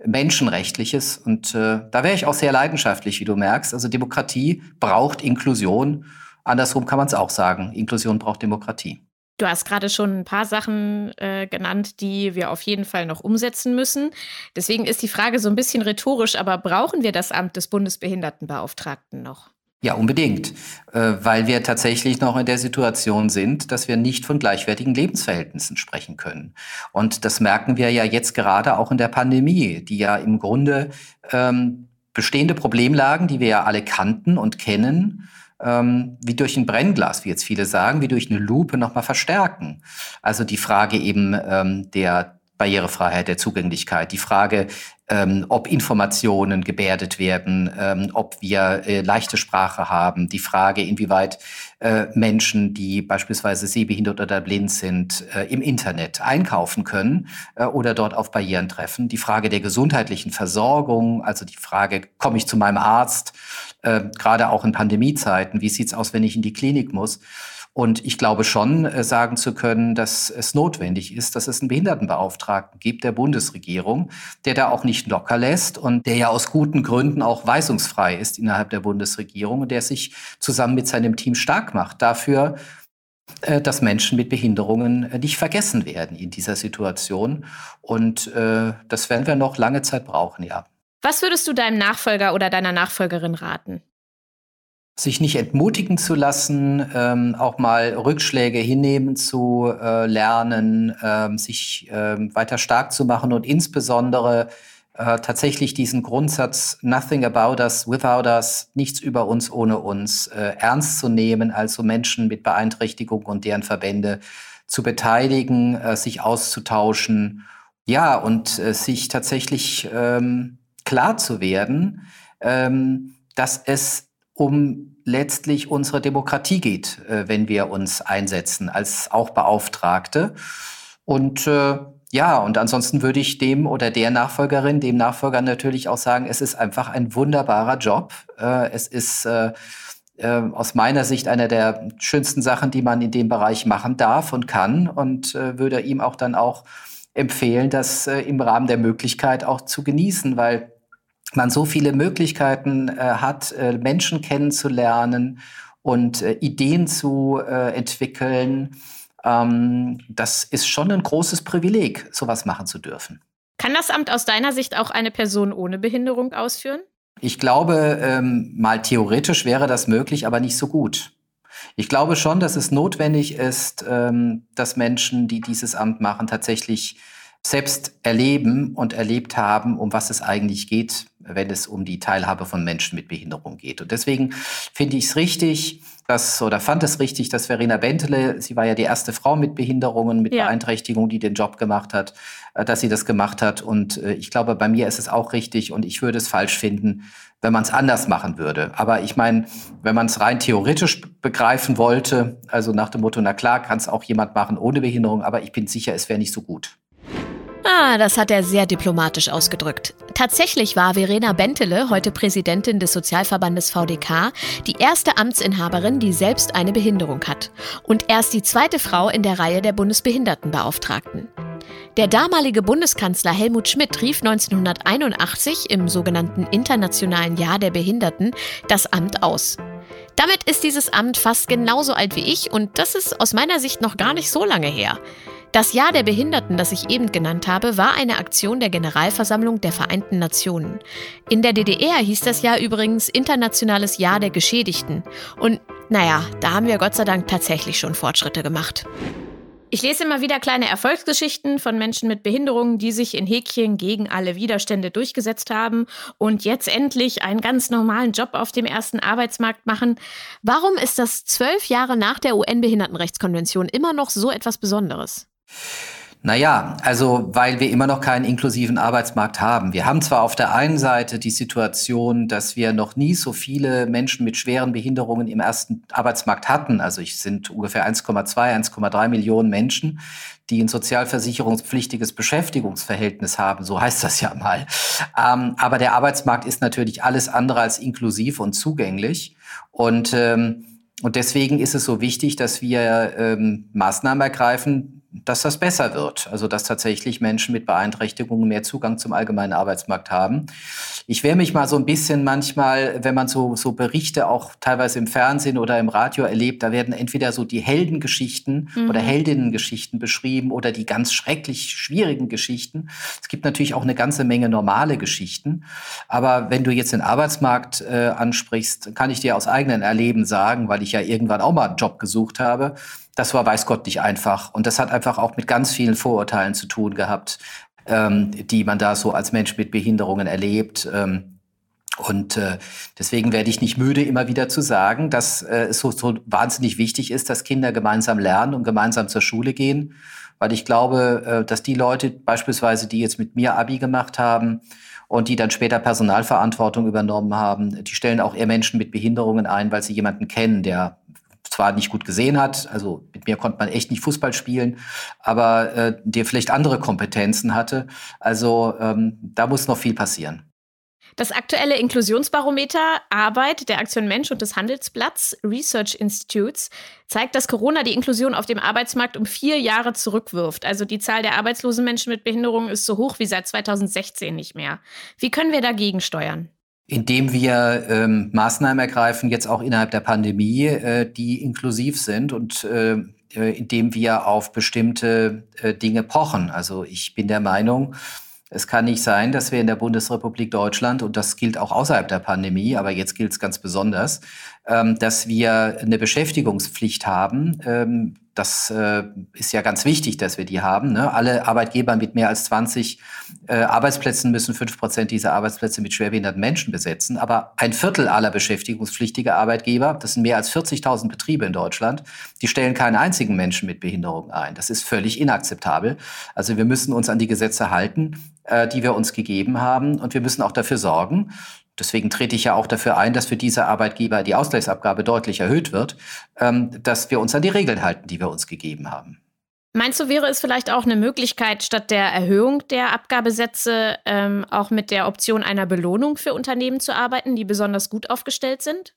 Menschenrechtliches. Und äh, da wäre ich auch sehr leidenschaftlich, wie du merkst. Also Demokratie braucht Inklusion. Andersrum kann man es auch sagen. Inklusion braucht Demokratie. Du hast gerade schon ein paar Sachen äh, genannt, die wir auf jeden Fall noch umsetzen müssen. Deswegen ist die Frage so ein bisschen rhetorisch, aber brauchen wir das Amt des Bundesbehindertenbeauftragten noch? Ja, unbedingt, äh, weil wir tatsächlich noch in der Situation sind, dass wir nicht von gleichwertigen Lebensverhältnissen sprechen können. Und das merken wir ja jetzt gerade auch in der Pandemie, die ja im Grunde ähm, bestehende Problemlagen, die wir ja alle kannten und kennen, ähm, wie durch ein Brennglas, wie jetzt viele sagen, wie durch eine Lupe nochmal verstärken. Also die Frage eben ähm, der Barrierefreiheit, der Zugänglichkeit, die Frage, ähm, ob Informationen gebärdet werden, ähm, ob wir äh, leichte Sprache haben, die Frage, inwieweit äh, Menschen, die beispielsweise sehbehindert oder blind sind, äh, im Internet einkaufen können äh, oder dort auf Barrieren treffen, die Frage der gesundheitlichen Versorgung, also die Frage, komme ich zu meinem Arzt, äh, gerade auch in Pandemiezeiten, wie sieht's aus, wenn ich in die Klinik muss? Und ich glaube schon äh, sagen zu können, dass es notwendig ist, dass es einen Behindertenbeauftragten gibt der Bundesregierung, der da auch nicht locker lässt und der ja aus guten Gründen auch weisungsfrei ist innerhalb der Bundesregierung und der sich zusammen mit seinem Team stark macht dafür, äh, dass Menschen mit Behinderungen äh, nicht vergessen werden in dieser Situation. Und das werden wir noch lange Zeit brauchen, ja. Was würdest du deinem Nachfolger oder deiner Nachfolgerin raten? Sich nicht entmutigen zu lassen, ähm, auch mal Rückschläge hinnehmen zu äh, lernen, ähm, sich ähm, weiter stark zu machen und insbesondere äh, tatsächlich diesen Grundsatz Nothing about us without us, nichts über uns ohne uns, äh, ernst zu nehmen, also Menschen mit Beeinträchtigung und deren Verbände zu beteiligen, äh, sich auszutauschen, ja, und äh, sich tatsächlich ähm, klar zu werden, ähm, dass es um letztlich unsere Demokratie geht, äh, wenn wir uns einsetzen als auch Beauftragte. Und äh, ja, und ansonsten würde ich dem oder der Nachfolgerin, dem Nachfolger natürlich auch sagen, es ist einfach ein wunderbarer Job. Äh, es ist äh, äh, aus meiner Sicht einer der schönsten Sachen, die man in dem Bereich machen darf und kann und äh, würde ihm auch dann auch empfehlen, das äh, im Rahmen der Möglichkeit auch zu genießen, weil man so viele Möglichkeiten äh, hat, äh, Menschen kennenzulernen und äh, Ideen zu äh, entwickeln. Ähm, das ist schon ein großes Privileg, sowas machen zu dürfen. Kann das Amt aus deiner Sicht auch eine Person ohne Behinderung ausführen? Ich glaube, ähm, mal theoretisch wäre das möglich, aber nicht so gut. Ich glaube schon, dass es notwendig ist, ähm, dass Menschen, die dieses Amt machen, tatsächlich selbst erleben und erlebt haben, um was es eigentlich geht, wenn es um die Teilhabe von Menschen mit Behinderung geht. Und deswegen finde ich es richtig, dass, oder fand es richtig, dass Verena Bentele, sie war ja die erste Frau mit Behinderungen, mit ja. Beeinträchtigung, die den Job gemacht hat, äh, dass sie das gemacht hat. Und äh, ich glaube, bei mir ist es auch richtig und ich würde es falsch finden, wenn man es anders machen würde. Aber ich meine, wenn man es rein theoretisch begreifen wollte, also nach dem Motto, na klar, kann es auch jemand machen ohne Behinderung, aber ich bin sicher, es wäre nicht so gut. Ah, das hat er sehr diplomatisch ausgedrückt. Tatsächlich war Verena Bentele, heute Präsidentin des Sozialverbandes VDK, die erste Amtsinhaberin, die selbst eine Behinderung hat. Und erst die zweite Frau in der Reihe der Bundesbehindertenbeauftragten. Der damalige Bundeskanzler Helmut Schmidt rief 1981 im sogenannten Internationalen Jahr der Behinderten das Amt aus. Damit ist dieses Amt fast genauso alt wie ich und das ist aus meiner Sicht noch gar nicht so lange her. Das Jahr der Behinderten, das ich eben genannt habe, war eine Aktion der Generalversammlung der Vereinten Nationen. In der DDR hieß das Jahr übrigens Internationales Jahr der Geschädigten. Und naja, da haben wir Gott sei Dank tatsächlich schon Fortschritte gemacht. Ich lese immer wieder kleine Erfolgsgeschichten von Menschen mit Behinderungen, die sich in Häkchen gegen alle Widerstände durchgesetzt haben und jetzt endlich einen ganz normalen Job auf dem ersten Arbeitsmarkt machen. Warum ist das zwölf Jahre nach der UN-Behindertenrechtskonvention immer noch so etwas Besonderes? Naja, also weil wir immer noch keinen inklusiven Arbeitsmarkt haben. Wir haben zwar auf der einen Seite die Situation, dass wir noch nie so viele Menschen mit schweren Behinderungen im ersten Arbeitsmarkt hatten. Also es sind ungefähr 1,2, 1,3 Millionen Menschen, die ein sozialversicherungspflichtiges Beschäftigungsverhältnis haben. So heißt das ja mal. Ähm, aber der Arbeitsmarkt ist natürlich alles andere als inklusiv und zugänglich. Und ähm, und deswegen ist es so wichtig, dass wir ähm, Maßnahmen ergreifen, dass das besser wird. Also dass tatsächlich Menschen mit Beeinträchtigungen mehr Zugang zum allgemeinen Arbeitsmarkt haben. Ich wehre mich mal so ein bisschen manchmal, wenn man so, so Berichte auch teilweise im Fernsehen oder im Radio erlebt, da werden entweder so die Heldengeschichten mhm. oder Heldinnengeschichten beschrieben oder die ganz schrecklich schwierigen Geschichten. Es gibt natürlich auch eine ganze Menge normale Geschichten. Aber wenn du jetzt den Arbeitsmarkt äh, ansprichst, kann ich dir aus eigenem Erleben sagen, weil ich ja irgendwann auch mal einen Job gesucht habe, das war weiß Gott nicht einfach. Und das hat einfach auch mit ganz vielen Vorurteilen zu tun gehabt, ähm, die man da so als Mensch mit Behinderungen erlebt. Ähm, und äh, deswegen werde ich nicht müde, immer wieder zu sagen, dass äh, es so, so wahnsinnig wichtig ist, dass Kinder gemeinsam lernen und gemeinsam zur Schule gehen. Weil ich glaube, äh, dass die Leute beispielsweise, die jetzt mit mir Abi gemacht haben und die dann später Personalverantwortung übernommen haben, die stellen auch eher Menschen mit Behinderungen ein, weil sie jemanden kennen, der zwar nicht gut gesehen hat, also mit mir konnte man echt nicht Fußball spielen, aber äh, der vielleicht andere Kompetenzen hatte. Also ähm, da muss noch viel passieren. Das aktuelle Inklusionsbarometer Arbeit der Aktion Mensch und des Handelsblatts Research Institutes zeigt, dass Corona die Inklusion auf dem Arbeitsmarkt um vier Jahre zurückwirft. Also die Zahl der arbeitslosen Menschen mit Behinderungen ist so hoch wie seit 2016 nicht mehr. Wie können wir dagegen steuern? Indem wir ähm, Maßnahmen ergreifen, jetzt auch innerhalb der Pandemie, äh, die inklusiv sind und äh, äh, indem wir auf bestimmte äh, Dinge pochen. Also ich bin der Meinung, es kann nicht sein, dass wir in der Bundesrepublik Deutschland, und das gilt auch außerhalb der Pandemie, aber jetzt gilt es ganz besonders, dass wir eine Beschäftigungspflicht haben, ähm, das äh, ist ja ganz wichtig, dass wir die haben. Ne? Alle Arbeitgeber mit mehr als 20 äh, Arbeitsplätzen müssen 5 Prozent dieser Arbeitsplätze mit schwerbehinderten Menschen besetzen. Aber ein Viertel aller beschäftigungspflichtiger Arbeitgeber, das sind mehr als 40.000 Betriebe in Deutschland, die stellen keinen einzigen Menschen mit Behinderung ein. Das ist völlig inakzeptabel. Also wir müssen uns an die Gesetze halten, äh, die wir uns gegeben haben. Und wir müssen auch dafür sorgen, deswegen trete ich ja auch dafür ein, dass für diese Arbeitgeber die Ausgleichsabgabe deutlich erhöht wird, ähm, dass wir uns an die Regeln halten, die wir uns gegeben haben. Meinst du, wäre es vielleicht auch eine Möglichkeit, statt der Erhöhung der Abgabesätze ähm, auch mit der Option einer Belohnung für Unternehmen zu arbeiten, die besonders gut aufgestellt sind?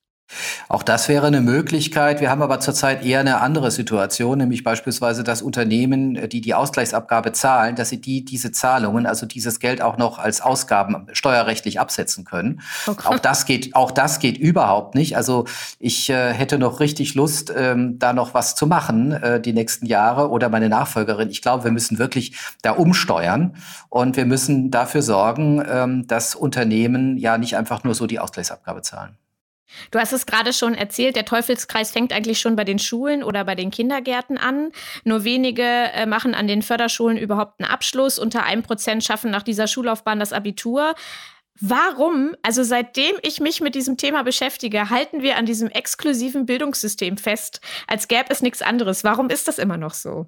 Auch das wäre eine Möglichkeit. Wir haben aber zurzeit eher eine andere Situation, nämlich beispielsweise, dass Unternehmen, äh, die die Ausgleichsabgabe zahlen, dass sie die, diese Zahlungen, also dieses Geld auch noch als Ausgaben steuerrechtlich absetzen können. Okay. Auch das geht, auch das geht überhaupt nicht. Also ich äh, hätte noch richtig Lust, ähm, da noch was zu machen äh, die nächsten Jahre oder meine Nachfolgerin. Ich glaube, wir müssen wirklich da umsteuern und wir müssen dafür sorgen, ähm, dass Unternehmen ja nicht einfach nur so die Ausgleichsabgabe zahlen. Du hast es gerade schon erzählt, der Teufelskreis fängt eigentlich schon bei den Schulen oder bei den Kindergärten an. Nur wenige äh, machen an den Förderschulen überhaupt einen Abschluss. Unter einem Prozent schaffen nach dieser Schullaufbahn das Abitur. Warum, also seitdem ich mich mit diesem Thema beschäftige, halten wir an diesem exklusiven Bildungssystem fest, als gäbe es nichts anderes? Warum ist das immer noch so?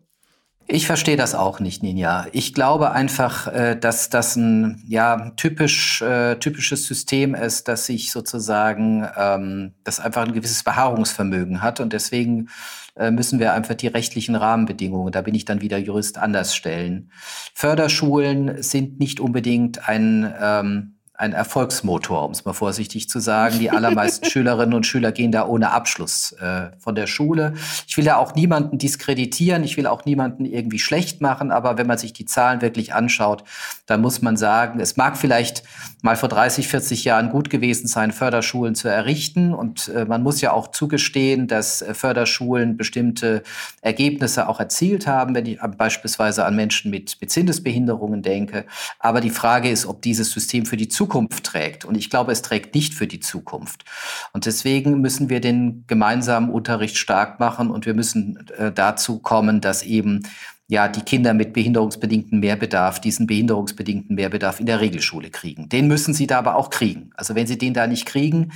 Ich verstehe das auch nicht, Ninja. Ich glaube einfach, äh, dass das ein ja, typisch, äh, typisches System ist, dass sich sozusagen, ähm, das einfach ein gewisses Beharrungsvermögen hat. Und deswegen äh, müssen wir einfach die rechtlichen Rahmenbedingungen, da bin ich dann wieder Jurist, anders stellen. Förderschulen sind nicht unbedingt ein ähm, ein Erfolgsmotor, um es mal vorsichtig zu sagen. Die allermeisten [LAUGHS] Schülerinnen und Schüler gehen da ohne Abschluss äh, von der Schule. Ich will ja auch niemanden diskreditieren, ich will auch niemanden irgendwie schlecht machen, aber wenn man sich die Zahlen wirklich anschaut, dann muss man sagen, es mag vielleicht mal vor 30, 40 Jahren gut gewesen sein, Förderschulen zu errichten. Und äh, man muss ja auch zugestehen, dass äh, Förderschulen bestimmte Ergebnisse auch erzielt haben, wenn ich beispielsweise an Menschen mit, mit Sinnesbehinderungen denke. Aber die Frage ist, ob dieses System für die Zukunft trägt. Und ich glaube, es trägt nicht für die Zukunft. Und deswegen müssen wir den gemeinsamen Unterricht stark machen und wir müssen äh, dazu kommen, dass eben ja, die Kinder mit behinderungsbedingten Mehrbedarf diesen behinderungsbedingten Mehrbedarf in der Regelschule kriegen. Den müssen sie da aber auch kriegen. Also wenn sie den da nicht kriegen,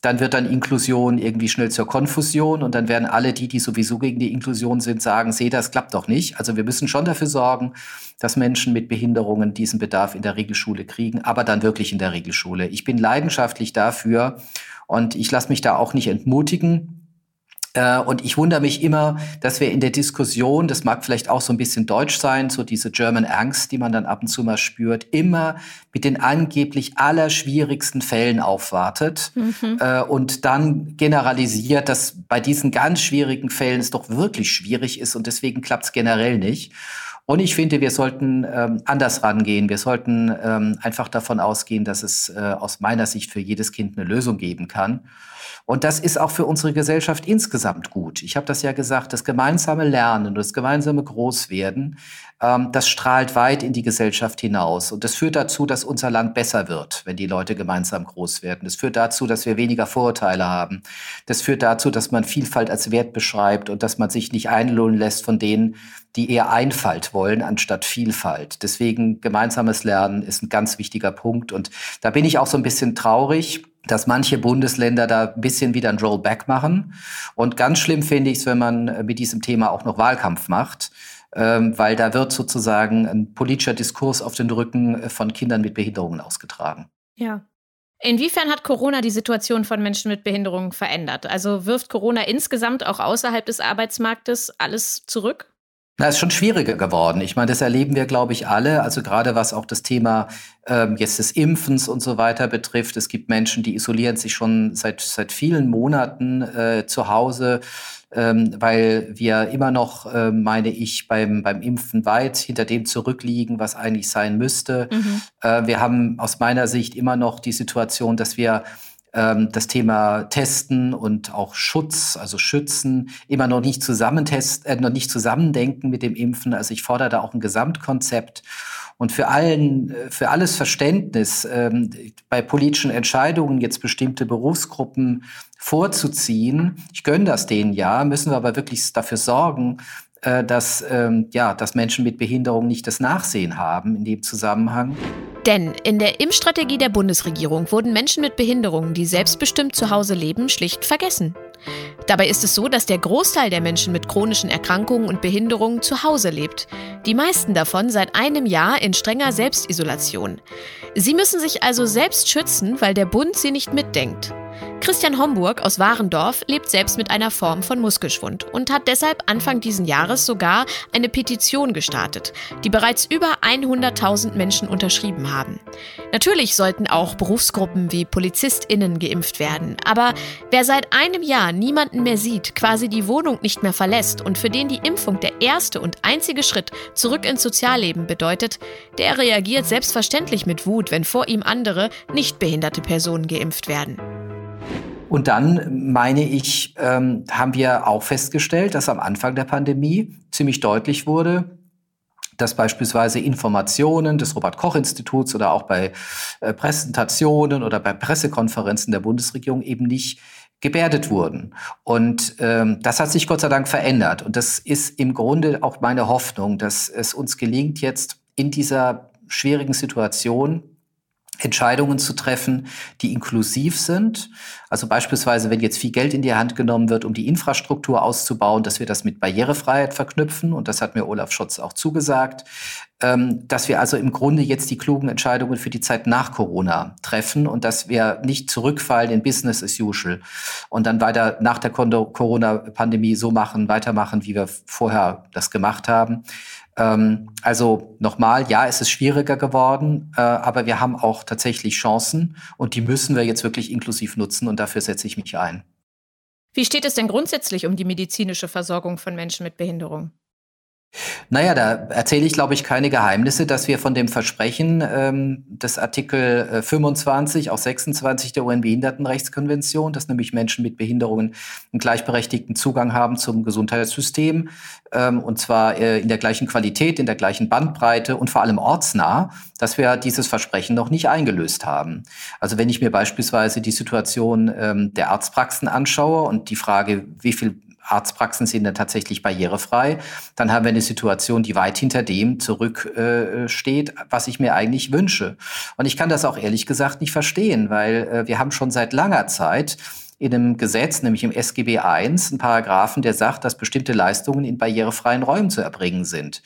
dann wird dann Inklusion irgendwie schnell zur Konfusion und dann werden alle die, die sowieso gegen die Inklusion sind, sagen, seht, das klappt doch nicht. Also wir müssen schon dafür sorgen, dass Menschen mit Behinderungen diesen Bedarf in der Regelschule kriegen, aber dann wirklich in der Regelschule. Ich bin leidenschaftlich dafür und ich lasse mich da auch nicht entmutigen und ich wundere mich immer, dass wir in der Diskussion, das mag vielleicht auch so ein bisschen deutsch sein, so diese German Angst, die man dann ab und zu mal spürt, immer mit den angeblich allerschwierigsten Fällen aufwartet mhm. Äh, und dann generalisiert, dass bei diesen ganz schwierigen Fällen es doch wirklich schwierig ist und deswegen klappt es generell nicht. Und ich finde, wir sollten ähm, anders rangehen. Wir sollten ähm, einfach davon ausgehen, dass es äh, aus meiner Sicht für jedes Kind eine Lösung geben kann. Und das ist auch für unsere Gesellschaft insgesamt gut. Ich habe das ja gesagt, das gemeinsame Lernen das gemeinsame Großwerden, ähm, das strahlt weit in die Gesellschaft hinaus. Und das führt dazu, dass unser Land besser wird, wenn die Leute gemeinsam groß werden. Das führt dazu, dass wir weniger Vorurteile haben. Das führt dazu, dass man Vielfalt als Wert beschreibt und dass man sich nicht einlullen lässt von denen, die eher Einfalt wollen anstatt Vielfalt. Deswegen gemeinsames Lernen ist ein ganz wichtiger Punkt. Und da bin ich auch so ein bisschen traurig, dass manche Bundesländer da ein bisschen wieder ein Rollback machen. Und ganz schlimm finde ich es, wenn man äh, mit diesem Thema auch noch Wahlkampf macht, ähm, weil da wird sozusagen ein politischer Diskurs auf den Rücken äh, von Kindern mit Behinderungen ausgetragen. Ja. Inwiefern hat Corona die Situation von Menschen mit Behinderungen verändert? Also wirft Corona insgesamt auch außerhalb des Arbeitsmarktes alles zurück? Na, ist schon schwieriger geworden. Ich meine, das erleben wir, glaube ich, alle. Also gerade was auch das Thema ähm, jetzt des Impfens und so weiter betrifft. Es gibt Menschen, die isolieren sich schon seit, seit vielen Monaten äh, zu Hause, ähm, weil wir immer noch, äh, meine ich, beim, beim Impfen weit hinter dem zurückliegen, was eigentlich sein müsste. Mhm. Äh, wir haben aus meiner Sicht immer noch die Situation, dass wir das Thema Testen und auch Schutz, also Schützen, immer noch nicht zusammentest, äh, noch nicht zusammendenken mit dem Impfen. Also ich fordere da auch ein Gesamtkonzept. Und für allen, äh, für alles Verständnis ähm, bei politischen Entscheidungen jetzt bestimmte Berufsgruppen vorzuziehen, ich gönne das denen ja, müssen wir aber wirklich dafür sorgen, äh, dass, ähm, ja, dass Menschen mit Behinderung nicht das Nachsehen haben in dem Zusammenhang. Denn in der Impfstrategie der Bundesregierung wurden Menschen mit Behinderungen, die selbstbestimmt zu Hause leben, schlicht vergessen. Dabei ist es so, dass der Großteil der Menschen mit chronischen Erkrankungen und Behinderungen zu Hause lebt. Die meisten davon seit einem Jahr in strenger Selbstisolation. Sie müssen sich also selbst schützen, weil der Bund sie nicht mitdenkt. Christian Homburg aus Warendorf lebt selbst mit einer Form von Muskelschwund und hat deshalb Anfang diesen Jahres sogar eine Petition gestartet, die bereits über 100.000 Menschen unterschrieben haben. Natürlich sollten auch Berufsgruppen wie PolizistInnen geimpft werden, aber wer seit einem Jahr niemanden mehr sieht, quasi die Wohnung nicht mehr verlässt und für den die Impfung der erste und einzige Schritt zurück ins Sozialleben bedeutet, der reagiert selbstverständlich mit Wut, wenn vor ihm andere, nicht behinderte Personen geimpft werden. Und dann, meine ich, ähm, haben wir auch festgestellt, dass am Anfang der Pandemie ziemlich deutlich wurde, dass beispielsweise Informationen des Robert Koch Instituts oder auch bei äh, Präsentationen oder bei Pressekonferenzen der Bundesregierung eben nicht gebärdet wurden. Und ähm, das hat sich Gott sei Dank verändert. Und das ist im Grunde auch meine Hoffnung, dass es uns gelingt, jetzt in dieser schwierigen Situation Entscheidungen zu treffen, die inklusiv sind. Also beispielsweise, wenn jetzt viel Geld in die Hand genommen wird, um die Infrastruktur auszubauen, dass wir das mit Barrierefreiheit verknüpfen. Und das hat mir Olaf Schotz auch zugesagt. Ähm, dass wir also im Grunde jetzt die klugen Entscheidungen für die Zeit nach Corona treffen und dass wir nicht zurückfallen in Business as usual und dann weiter nach der Corona-Pandemie so machen, weitermachen, wie wir vorher das gemacht haben. Ähm, also nochmal, ja, es ist schwieriger geworden, äh, aber wir haben auch tatsächlich Chancen und die müssen wir jetzt wirklich inklusiv nutzen und dafür setze ich mich ein. Wie steht es denn grundsätzlich um die medizinische Versorgung von Menschen mit Behinderung? Naja, da erzähle ich, glaube ich, keine Geheimnisse, dass wir von dem Versprechen ähm, des Artikel äh, 25, auch 26 der UN-Behindertenrechtskonvention, dass nämlich Menschen mit Behinderungen einen gleichberechtigten Zugang haben zum Gesundheitssystem, ähm, und zwar äh, in der gleichen Qualität, in der gleichen Bandbreite und vor allem ortsnah, dass wir dieses Versprechen noch nicht eingelöst haben. Also wenn ich mir beispielsweise die Situation ähm, der Arztpraxen anschaue und die Frage, wie viel Arztpraxen sind dann tatsächlich barrierefrei, dann haben wir eine Situation, die weit hinter dem zurücksteht, äh, was ich mir eigentlich wünsche. Und ich kann das auch ehrlich gesagt nicht verstehen, weil äh, wir haben schon seit langer Zeit in einem Gesetz, nämlich im SGB I, einen Paragraphen, der sagt, dass bestimmte Leistungen in barrierefreien Räumen zu erbringen sind.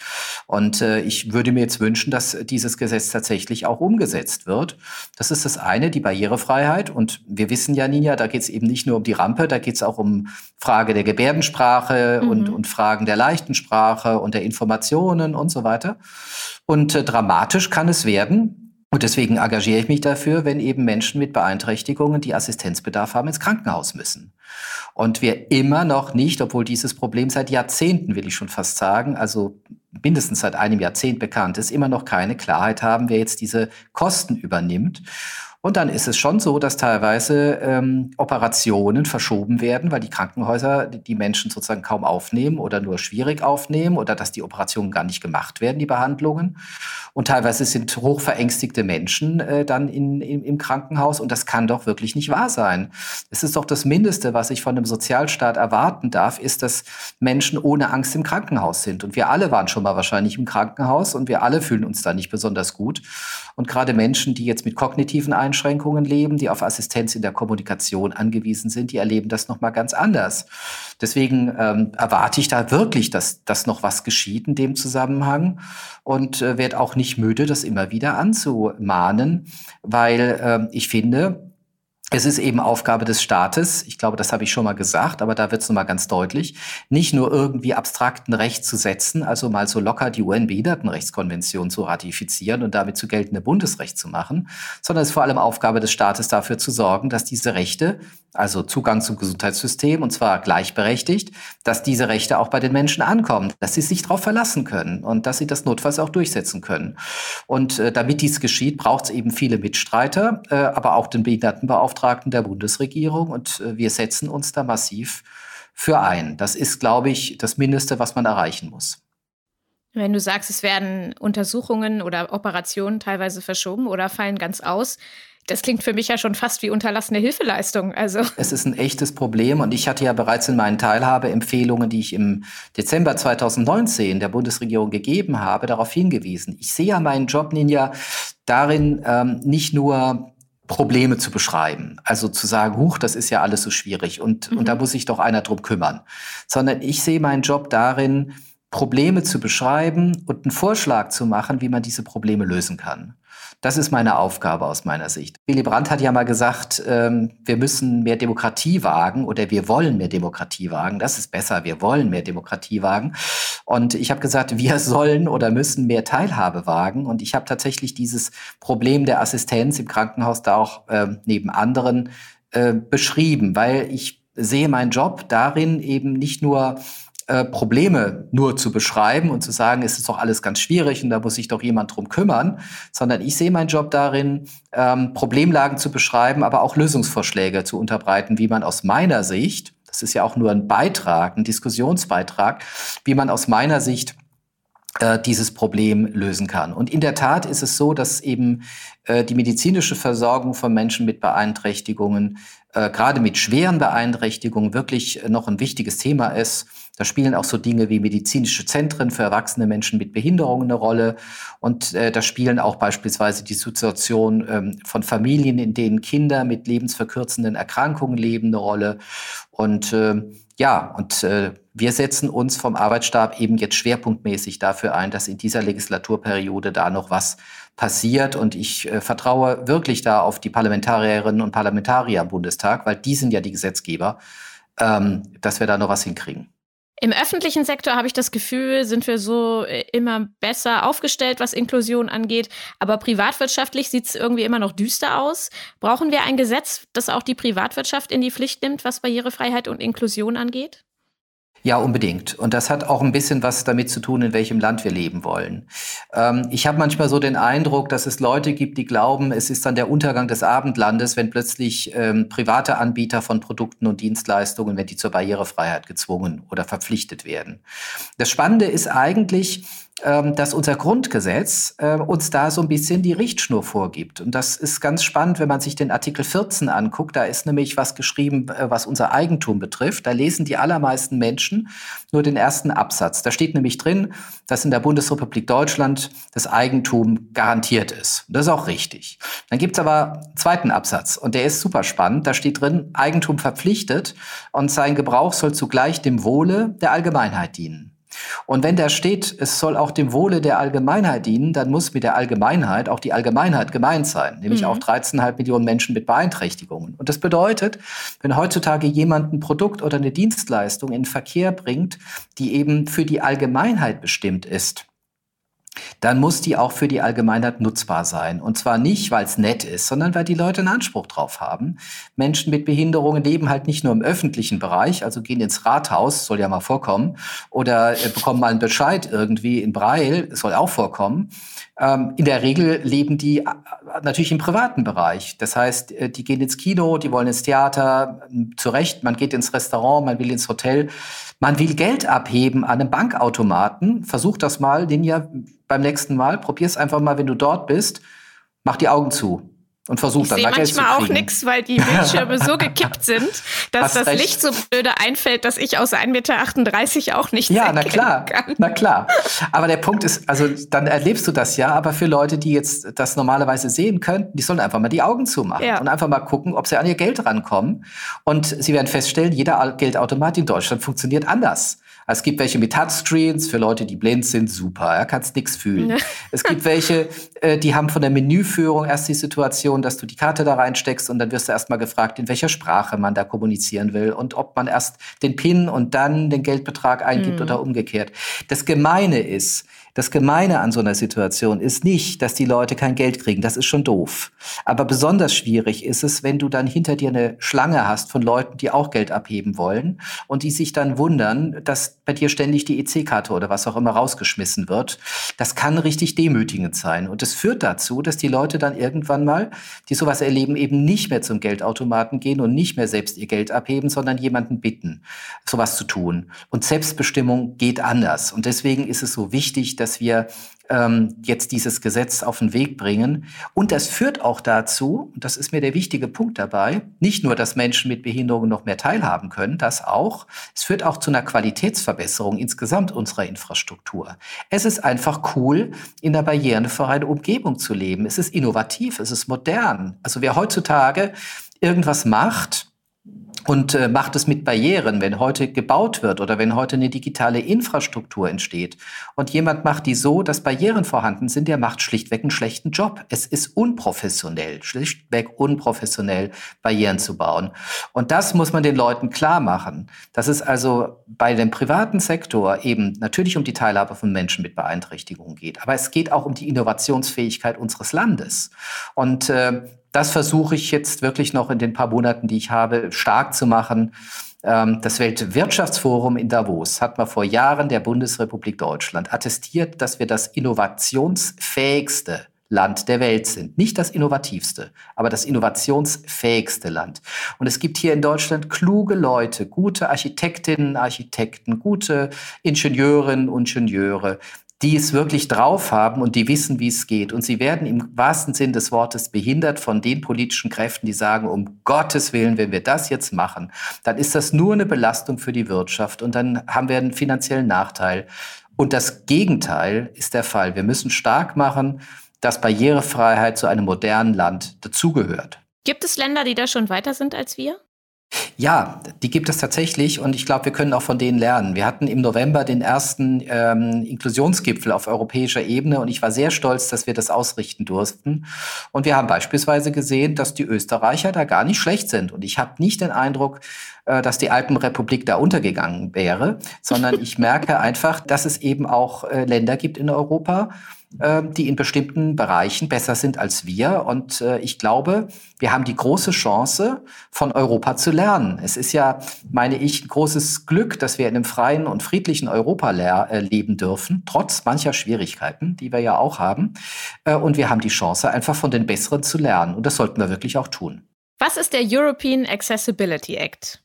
Und äh, ich würde mir jetzt wünschen, dass dieses Gesetz tatsächlich auch umgesetzt wird. Das ist das eine, die Barrierefreiheit. Und wir wissen ja, Ninja, da geht es eben nicht nur um die Rampe, da geht es auch um Frage der Gebärdensprache mhm. und, und Fragen der leichten Sprache und der Informationen und so weiter. Und äh, dramatisch kann es werden, und deswegen engagiere ich mich dafür, wenn eben Menschen mit Beeinträchtigungen, die Assistenzbedarf haben, ins Krankenhaus müssen. Und wir immer noch nicht, obwohl dieses Problem seit Jahrzehnten, will ich schon fast sagen, also mindestens seit einem Jahrzehnt bekannt ist, immer noch keine Klarheit haben, wer jetzt diese Kosten übernimmt. Und dann ist es schon so, dass teilweise ähm, Operationen verschoben werden, weil die Krankenhäuser die Menschen sozusagen kaum aufnehmen oder nur schwierig aufnehmen oder dass die Operationen gar nicht gemacht werden, die Behandlungen. Und teilweise sind hochverängstigte Menschen äh, dann in, in, im Krankenhaus und das kann doch wirklich nicht wahr sein. Es ist doch das Mindeste, was ich von einem Sozialstaat erwarten darf, ist, dass Menschen ohne Angst im Krankenhaus sind. Und wir alle waren schon mal wahrscheinlich im Krankenhaus und wir alle fühlen uns da nicht besonders gut. Und gerade Menschen, die jetzt mit kognitiven Einschränkungen leben, die auf Assistenz in der Kommunikation angewiesen sind, die erleben das nochmal ganz anders. Deswegen ähm, erwarte ich da wirklich, dass, dass noch was geschieht in dem Zusammenhang und äh, werde auch nicht müde, das immer wieder anzumahnen, weil äh, ich finde, es ist eben Aufgabe des Staates, ich glaube, das habe ich schon mal gesagt, aber da wird es nochmal ganz deutlich, nicht nur irgendwie abstrakten Recht zu setzen, also mal so locker die UN-Behindertenrechtskonvention zu ratifizieren und damit zu geltende Bundesrecht zu machen, sondern es ist vor allem Aufgabe des Staates dafür zu sorgen, dass diese Rechte, also Zugang zum Gesundheitssystem und zwar gleichberechtigt, dass diese Rechte auch bei den Menschen ankommen, dass sie sich darauf verlassen können und dass sie das notfalls auch durchsetzen können. Und äh, damit dies geschieht, braucht es eben viele Mitstreiter, äh, aber auch den Behindertenbeauftragten Beauftragten der Bundesregierung und äh, wir setzen uns da massiv für ein. Das ist, glaube ich, das Mindeste, was man erreichen muss. Wenn du sagst, es werden Untersuchungen oder Operationen teilweise verschoben oder fallen ganz aus, das klingt für mich ja schon fast wie unterlassene Hilfeleistung. Also. Es ist ein echtes Problem und ich hatte ja bereits in meinen Teilhabeempfehlungen, die ich im Dezember 2019 der Bundesregierung gegeben habe, darauf hingewiesen. Ich sehe ja meinen Job, Ninja, darin, ähm, nicht nur Probleme zu beschreiben. Also zu sagen, huch, das ist ja alles so schwierig und, mhm. und da muss sich doch einer drum kümmern. Sondern ich sehe meinen Job darin, Probleme zu beschreiben und einen Vorschlag zu machen, wie man diese Probleme lösen kann. Das ist meine Aufgabe aus meiner Sicht. Willy Brandt hat ja mal gesagt, ähm, wir müssen mehr Demokratie wagen oder wir wollen mehr Demokratie wagen. Das ist besser, wir wollen mehr Demokratie wagen. Und ich habe gesagt, [LAUGHS] wir sollen oder müssen mehr Teilhabe wagen. Und ich habe tatsächlich dieses Problem der Assistenz im Krankenhaus da auch äh, neben anderen äh, beschrieben, weil ich sehe meinen Job darin eben nicht nur äh, Probleme nur zu beschreiben und zu sagen, es ist doch alles ganz schwierig und da muss sich doch jemand drum kümmern, sondern ich sehe meinen Job darin, ähm, Problemlagen zu beschreiben, aber auch Lösungsvorschläge zu unterbreiten, wie man aus meiner Sicht, das ist ja auch nur ein Beitrag, ein Diskussionsbeitrag, wie man aus meiner Sicht äh, dieses Problem lösen kann. Und in der Tat ist es so, dass eben äh, die medizinische Versorgung von Menschen mit Beeinträchtigungen, äh, gerade mit schweren Beeinträchtigungen, wirklich noch ein wichtiges Thema ist. Da spielen auch so Dinge wie medizinische Zentren für erwachsene Menschen mit Behinderungen eine Rolle. Und äh, da spielen auch beispielsweise die Situation ähm, von Familien, in denen Kinder mit lebensverkürzenden Erkrankungen leben, eine Rolle. Und äh, ja, und äh, wir setzen uns vom Arbeitsstab eben jetzt schwerpunktmäßig dafür ein, dass in dieser Legislaturperiode da noch was passiert. Und ich äh, vertraue wirklich da auf die Parlamentarierinnen und Parlamentarier im Bundestag, weil die sind ja die Gesetzgeber, ähm, dass wir da noch was hinkriegen. Im öffentlichen Sektor habe ich das Gefühl, sind wir so äh, immer besser aufgestellt, was Inklusion angeht. Aber privatwirtschaftlich sieht es irgendwie immer noch düster aus. Brauchen wir ein Gesetz, das auch die Privatwirtschaft in die Pflicht nimmt, was Barrierefreiheit und Inklusion angeht? Ja, unbedingt. Und das hat auch ein bisschen was damit zu tun, in welchem Land wir leben wollen. Ähm, ich habe manchmal so den Eindruck, dass es Leute gibt, die glauben, es ist dann der Untergang des Abendlandes, wenn plötzlich ähm, private Anbieter von Produkten und Dienstleistungen, wenn die zur Barrierefreiheit gezwungen oder verpflichtet werden. Das Spannende ist eigentlich, dass unser Grundgesetz äh, uns da so ein bisschen die Richtschnur vorgibt. Und das ist ganz spannend, wenn man sich den Artikel 14 anguckt. Da ist nämlich was geschrieben, äh, was unser Eigentum betrifft. Da lesen die allermeisten Menschen nur den ersten Absatz. Da steht nämlich drin, dass in der Bundesrepublik Deutschland das Eigentum garantiert ist. Das ist auch richtig. Dann gibt es aber einen zweiten Absatz und der ist super spannend. Da steht drin, Eigentum verpflichtet und sein Gebrauch soll zugleich dem Wohle der Allgemeinheit dienen. Und wenn da steht, es soll auch dem Wohle der Allgemeinheit dienen, dann muss mit der Allgemeinheit auch die Allgemeinheit gemeint sein, nämlich mhm. auch 13,5 Millionen Menschen mit Beeinträchtigungen. Und das bedeutet, wenn heutzutage jemand ein Produkt oder eine Dienstleistung in Verkehr bringt, die eben für die Allgemeinheit bestimmt ist, dann muss die auch für die Allgemeinheit nutzbar sein. Und zwar nicht, weil es nett ist, sondern weil die Leute einen Anspruch drauf haben. Menschen mit Behinderungen leben halt nicht nur im öffentlichen Bereich, also gehen ins Rathaus, soll ja mal vorkommen, oder äh, bekommen mal einen Bescheid irgendwie in Breil, soll auch vorkommen. Ähm, in der Regel leben die äh, natürlich im privaten Bereich. Das heißt, äh, die gehen ins Kino, die wollen ins Theater, zu Recht, man geht ins Restaurant, man will ins Hotel. Man will Geld abheben an einem Bankautomaten. Versuch das mal, den ja beim nächsten Mal. Probier es einfach mal, wenn du dort bist. Mach die Augen zu und versucht dann Ich sehe manchmal auch nichts, weil die Bildschirme so [LAUGHS] gekippt sind, dass Hast das recht. Licht so blöde einfällt, dass ich aus 1,38 Meter auch nichts Ja, na klar, kann. na klar. Aber der Punkt ist, also dann erlebst du das ja, aber für Leute, die jetzt das normalerweise sehen könnten, die sollen einfach mal die Augen zumachen ja. und einfach mal gucken, ob sie an ihr Geld rankommen. Und sie werden feststellen, jeder Geldautomat in Deutschland funktioniert anders. Es gibt welche mit Touchscreens für Leute, die blind sind, super, ja, kannst nichts fühlen. es gibt welche, äh, die haben von der Menüführung erst die Situation, dass du die Karte da reinsteckst und dann wirst du erstmal gefragt, in welcher Sprache man da kommunizieren will und ob man erst den PIN und dann den Geldbetrag eingibt mhm. oder umgekehrt. Das Gemeine ist, das Gemeine an so einer Situation ist nicht, dass die Leute kein Geld kriegen. Das ist schon doof. Aber besonders schwierig ist es, wenn du dann hinter dir eine Schlange hast von Leuten, die auch Geld abheben wollen und die sich dann wundern, dass bei dir ständig die EC-Karte oder was auch immer rausgeschmissen wird. Das kann richtig demütigend sein. Und es führt dazu, dass die Leute dann irgendwann mal, die sowas erleben, eben nicht mehr zum Geldautomaten gehen und nicht mehr selbst ihr Geld abheben, sondern jemanden bitten, sowas zu tun. Und Selbstbestimmung geht anders. Und deswegen ist es so wichtig, dass wir ähm, jetzt dieses Gesetz auf den Weg bringen. Und das führt auch dazu, und das ist mir der wichtige Punkt dabei, nicht nur, dass Menschen mit Behinderungen noch mehr teilhaben können, das auch, es führt auch zu einer Qualitätsverbesserung insgesamt unserer Infrastruktur. Es ist einfach cool, in der barrierefreien Umgebung zu leben. Es ist innovativ, es ist modern. Also wer heutzutage irgendwas macht, und äh, macht es mit Barrieren, wenn heute gebaut wird oder wenn heute eine digitale Infrastruktur entsteht und jemand macht die so, dass Barrieren vorhanden sind, der macht schlichtweg einen schlechten Job. Es ist unprofessionell, schlichtweg unprofessionell, Barrieren zu bauen. Und das muss man den Leuten klar machen. Das ist also bei dem privaten Sektor eben natürlich um die Teilhabe von Menschen mit Beeinträchtigungen geht, aber es geht auch um die Innovationsfähigkeit unseres Landes. Und äh, das versuche ich jetzt wirklich noch in den paar Monaten, die ich habe, stark zu machen. Ähm, das Weltwirtschaftsforum in Davos hat mal vor Jahren der Bundesrepublik Deutschland attestiert, dass wir das innovationsfähigste Land der Welt sind. Nicht das innovativste, aber das innovationsfähigste Land. Und es gibt hier in Deutschland kluge Leute, gute Architektinnen, Architekten, gute Ingenieurinnen und Ingenieure, die es wirklich drauf haben und die wissen, wie es geht. Und sie werden im wahrsten Sinn des Wortes behindert von den politischen Kräften, die sagen, um Gottes Willen, wenn wir das jetzt machen, dann ist das nur eine Belastung für die Wirtschaft und dann haben wir einen finanziellen Nachteil. Und das Gegenteil ist der Fall. Wir müssen stark machen, dass Barrierefreiheit zu einem modernen Land dazugehört. Gibt es Länder, die da schon weiter sind als wir? Ja, die gibt es tatsächlich und ich glaube, wir können auch von denen lernen. Wir hatten im November den ersten ähm, Inklusionsgipfel auf europäischer Ebene und ich war sehr stolz, dass wir das ausrichten durften. Und wir haben beispielsweise gesehen, dass die Österreicher da gar nicht schlecht sind. Und ich habe nicht den Eindruck, äh, dass die Alpenrepublik da untergegangen wäre, sondern ich [LAUGHS] merke einfach, dass es eben auch äh, Länder gibt in Europa, die in bestimmten Bereichen besser sind als wir. Und äh, ich glaube, wir haben die große Chance, von Europa zu lernen. Es ist ja, meine ich, ein großes Glück, dass wir in einem freien und friedlichen Europa äh, leben dürfen, trotz mancher Schwierigkeiten, die wir ja auch haben. Äh, und wir haben die Chance, einfach von den Besseren zu lernen. Und das sollten wir wirklich auch tun. Was ist der European Accessibility Act?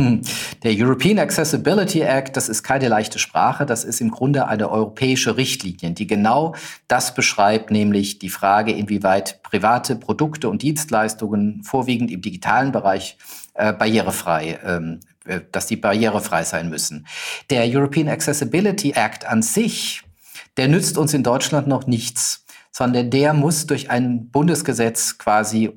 Hm. Der European Accessibility Act, das ist keine leichte Sprache, das ist im Grunde eine europäische Richtlinie, die genau das beschreibt, nämlich die Frage, inwieweit private Produkte und Dienstleistungen vorwiegend im digitalen Bereich äh, barrierefrei ähm, äh, dass die barrierefrei sein müssen. Der European Accessibility Act an sich, der nützt uns in Deutschland noch nichts, sondern der muss durch ein Bundesgesetz quasi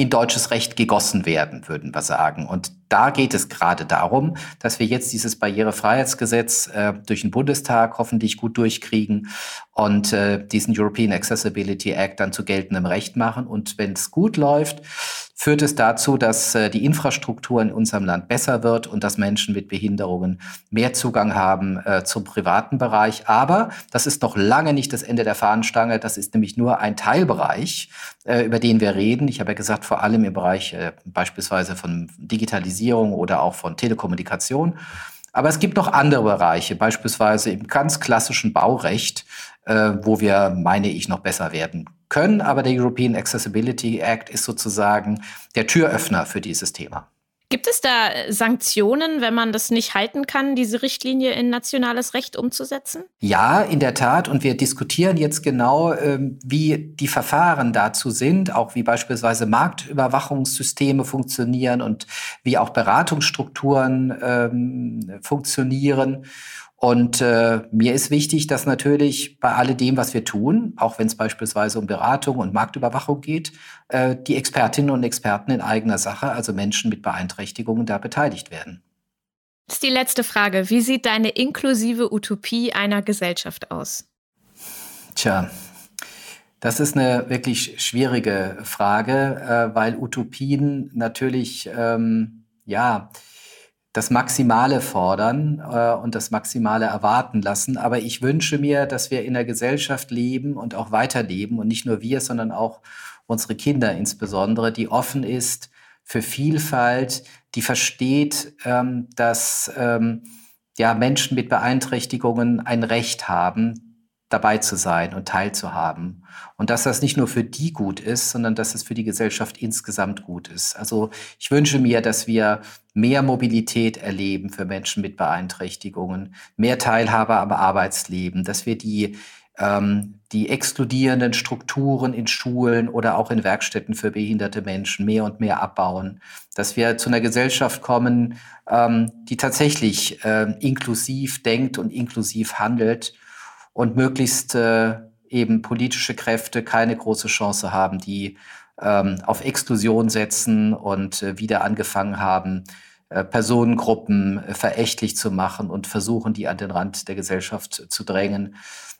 in deutsches Recht gegossen werden, würden wir sagen. Und da geht es gerade darum, dass wir jetzt dieses Barrierefreiheitsgesetz äh, durch den Bundestag hoffentlich gut durchkriegen und äh, diesen European Accessibility Act dann zu geltendem Recht machen. Und wenn es gut läuft, führt es dazu, dass äh, die Infrastruktur in unserem Land besser wird und dass Menschen mit Behinderungen mehr Zugang haben äh, zum privaten Bereich. Aber das ist noch lange nicht das Ende der Fahnenstange. Das ist nämlich nur ein Teilbereich, äh, über den wir reden. Ich habe ja gesagt, vor allem im Bereich beispielsweise von Digitalisierung oder auch von Telekommunikation. Aber es gibt noch andere Bereiche, beispielsweise im ganz klassischen Baurecht, äh, wo wir, meine ich, noch besser werden können. Aber der European Accessibility Act ist sozusagen der Türöffner für dieses Thema. Gibt es da Sanktionen, wenn man das nicht halten kann, diese Richtlinie in nationales Recht umzusetzen? Ja, in der Tat. Und wir diskutieren jetzt genau, ähm, wie die Verfahren dazu sind, auch wie beispielsweise Marktüberwachungssysteme funktionieren und wie auch Beratungsstrukturen ähm, funktionieren. Und äh, mir ist wichtig, dass natürlich bei alledem, was wir tun, auch wenn es beispielsweise um Beratung und Marktüberwachung geht, äh, die Expertinnen und Experten in eigener Sache, also Menschen mit Beeinträchtigungen, da beteiligt werden. Das ist die letzte Frage. Wie sieht deine inklusive Utopie einer Gesellschaft aus? Tja, das ist eine wirklich schwierige Frage, äh, weil Utopien natürlich, ähm, ja, das Maximale fordern äh, und das Maximale erwarten lassen. Aber ich wünsche mir, dass wir in der Gesellschaft leben und auch weiterleben und nicht nur wir, sondern auch unsere Kinder insbesondere, die offen ist für Vielfalt, die versteht, ähm, dass ähm, ja, Menschen mit Beeinträchtigungen ein Recht haben, dabei zu sein und teilzuhaben. Und dass das nicht nur für die gut ist, sondern dass es für die Gesellschaft insgesamt gut ist. Also ich wünsche mir, dass wir mehr Mobilität erleben für Menschen mit Beeinträchtigungen, mehr Teilhabe am Arbeitsleben, dass wir die ähm, die exkludierenden Strukturen in Schulen oder auch in Werkstätten für behinderte Menschen mehr und mehr abbauen, dass wir zu einer Gesellschaft kommen, ähm, die tatsächlich äh, inklusiv denkt und inklusiv handelt und möglichst äh, eben politische Kräfte keine große Chance haben, die ähm, auf Exklusion setzen und äh, wieder angefangen haben, äh, Personengruppen äh, verächtlich zu machen und versuchen, die an den Rand der Gesellschaft zu drängen.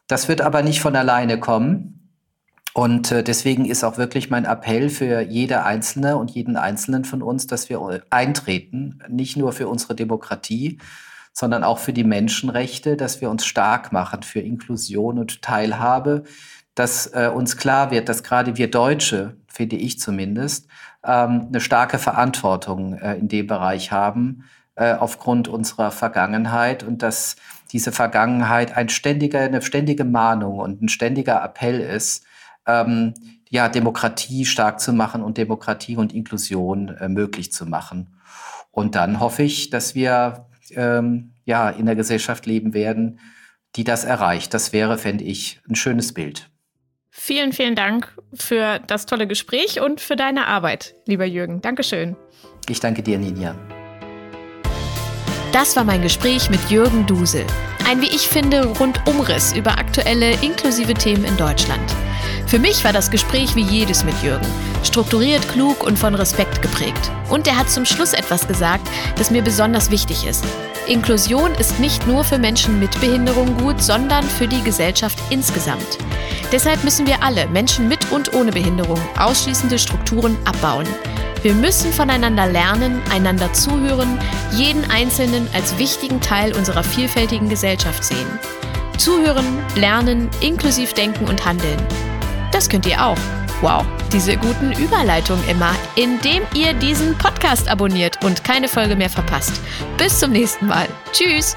Das wird aber nicht von alleine kommen. Und äh, deswegen ist auch wirklich mein Appell für jede Einzelne und jeden Einzelnen von uns, dass wir eintreten, nicht nur für unsere Demokratie, sondern auch für die Menschenrechte, dass wir uns stark machen für Inklusion und Teilhabe, dass äh, uns klar wird, dass gerade wir Deutsche, finde ich zumindest, ähm, eine starke Verantwortung äh, in dem Bereich haben, äh, aufgrund unserer Vergangenheit und dass diese Vergangenheit ein ständiger, eine ständige Mahnung und ein ständiger Appell ist, ähm, ja, Demokratie stark zu machen und Demokratie und Inklusion äh, möglich zu machen. Und dann hoffe ich, dass wir ähm, ja, in der Gesellschaft leben werden, die das erreicht. Das wäre, fände ich, ein schönes Bild. Vielen, vielen Dank für das tolle Gespräch und für deine Arbeit, lieber Jürgen. Dankeschön. Ich danke dir, Ninja. Das war mein Gespräch mit Jürgen Dusel. Ein, wie ich finde, Rundumriss über aktuelle inklusive Themen in Deutschland. Für mich war das Gespräch wie jedes mit Jürgen. Strukturiert, klug und von Respekt geprägt. Und er hat zum Schluss etwas gesagt, das mir besonders wichtig ist. Inklusion ist nicht nur für Menschen mit Behinderung gut, sondern für die Gesellschaft insgesamt. Deshalb müssen wir alle, Menschen mit und ohne Behinderung, ausschließende Strukturen abbauen. Wir müssen voneinander lernen, einander zuhören, jeden Einzelnen als wichtigen Teil unserer vielfältigen Gesellschaft sehen. Zuhören, lernen, inklusiv denken und handeln. Das könnt ihr auch. Wow, diese guten Überleitungen immer, indem ihr diesen Podcast abonniert und keine Folge mehr verpasst. Bis zum nächsten Mal. Tschüss.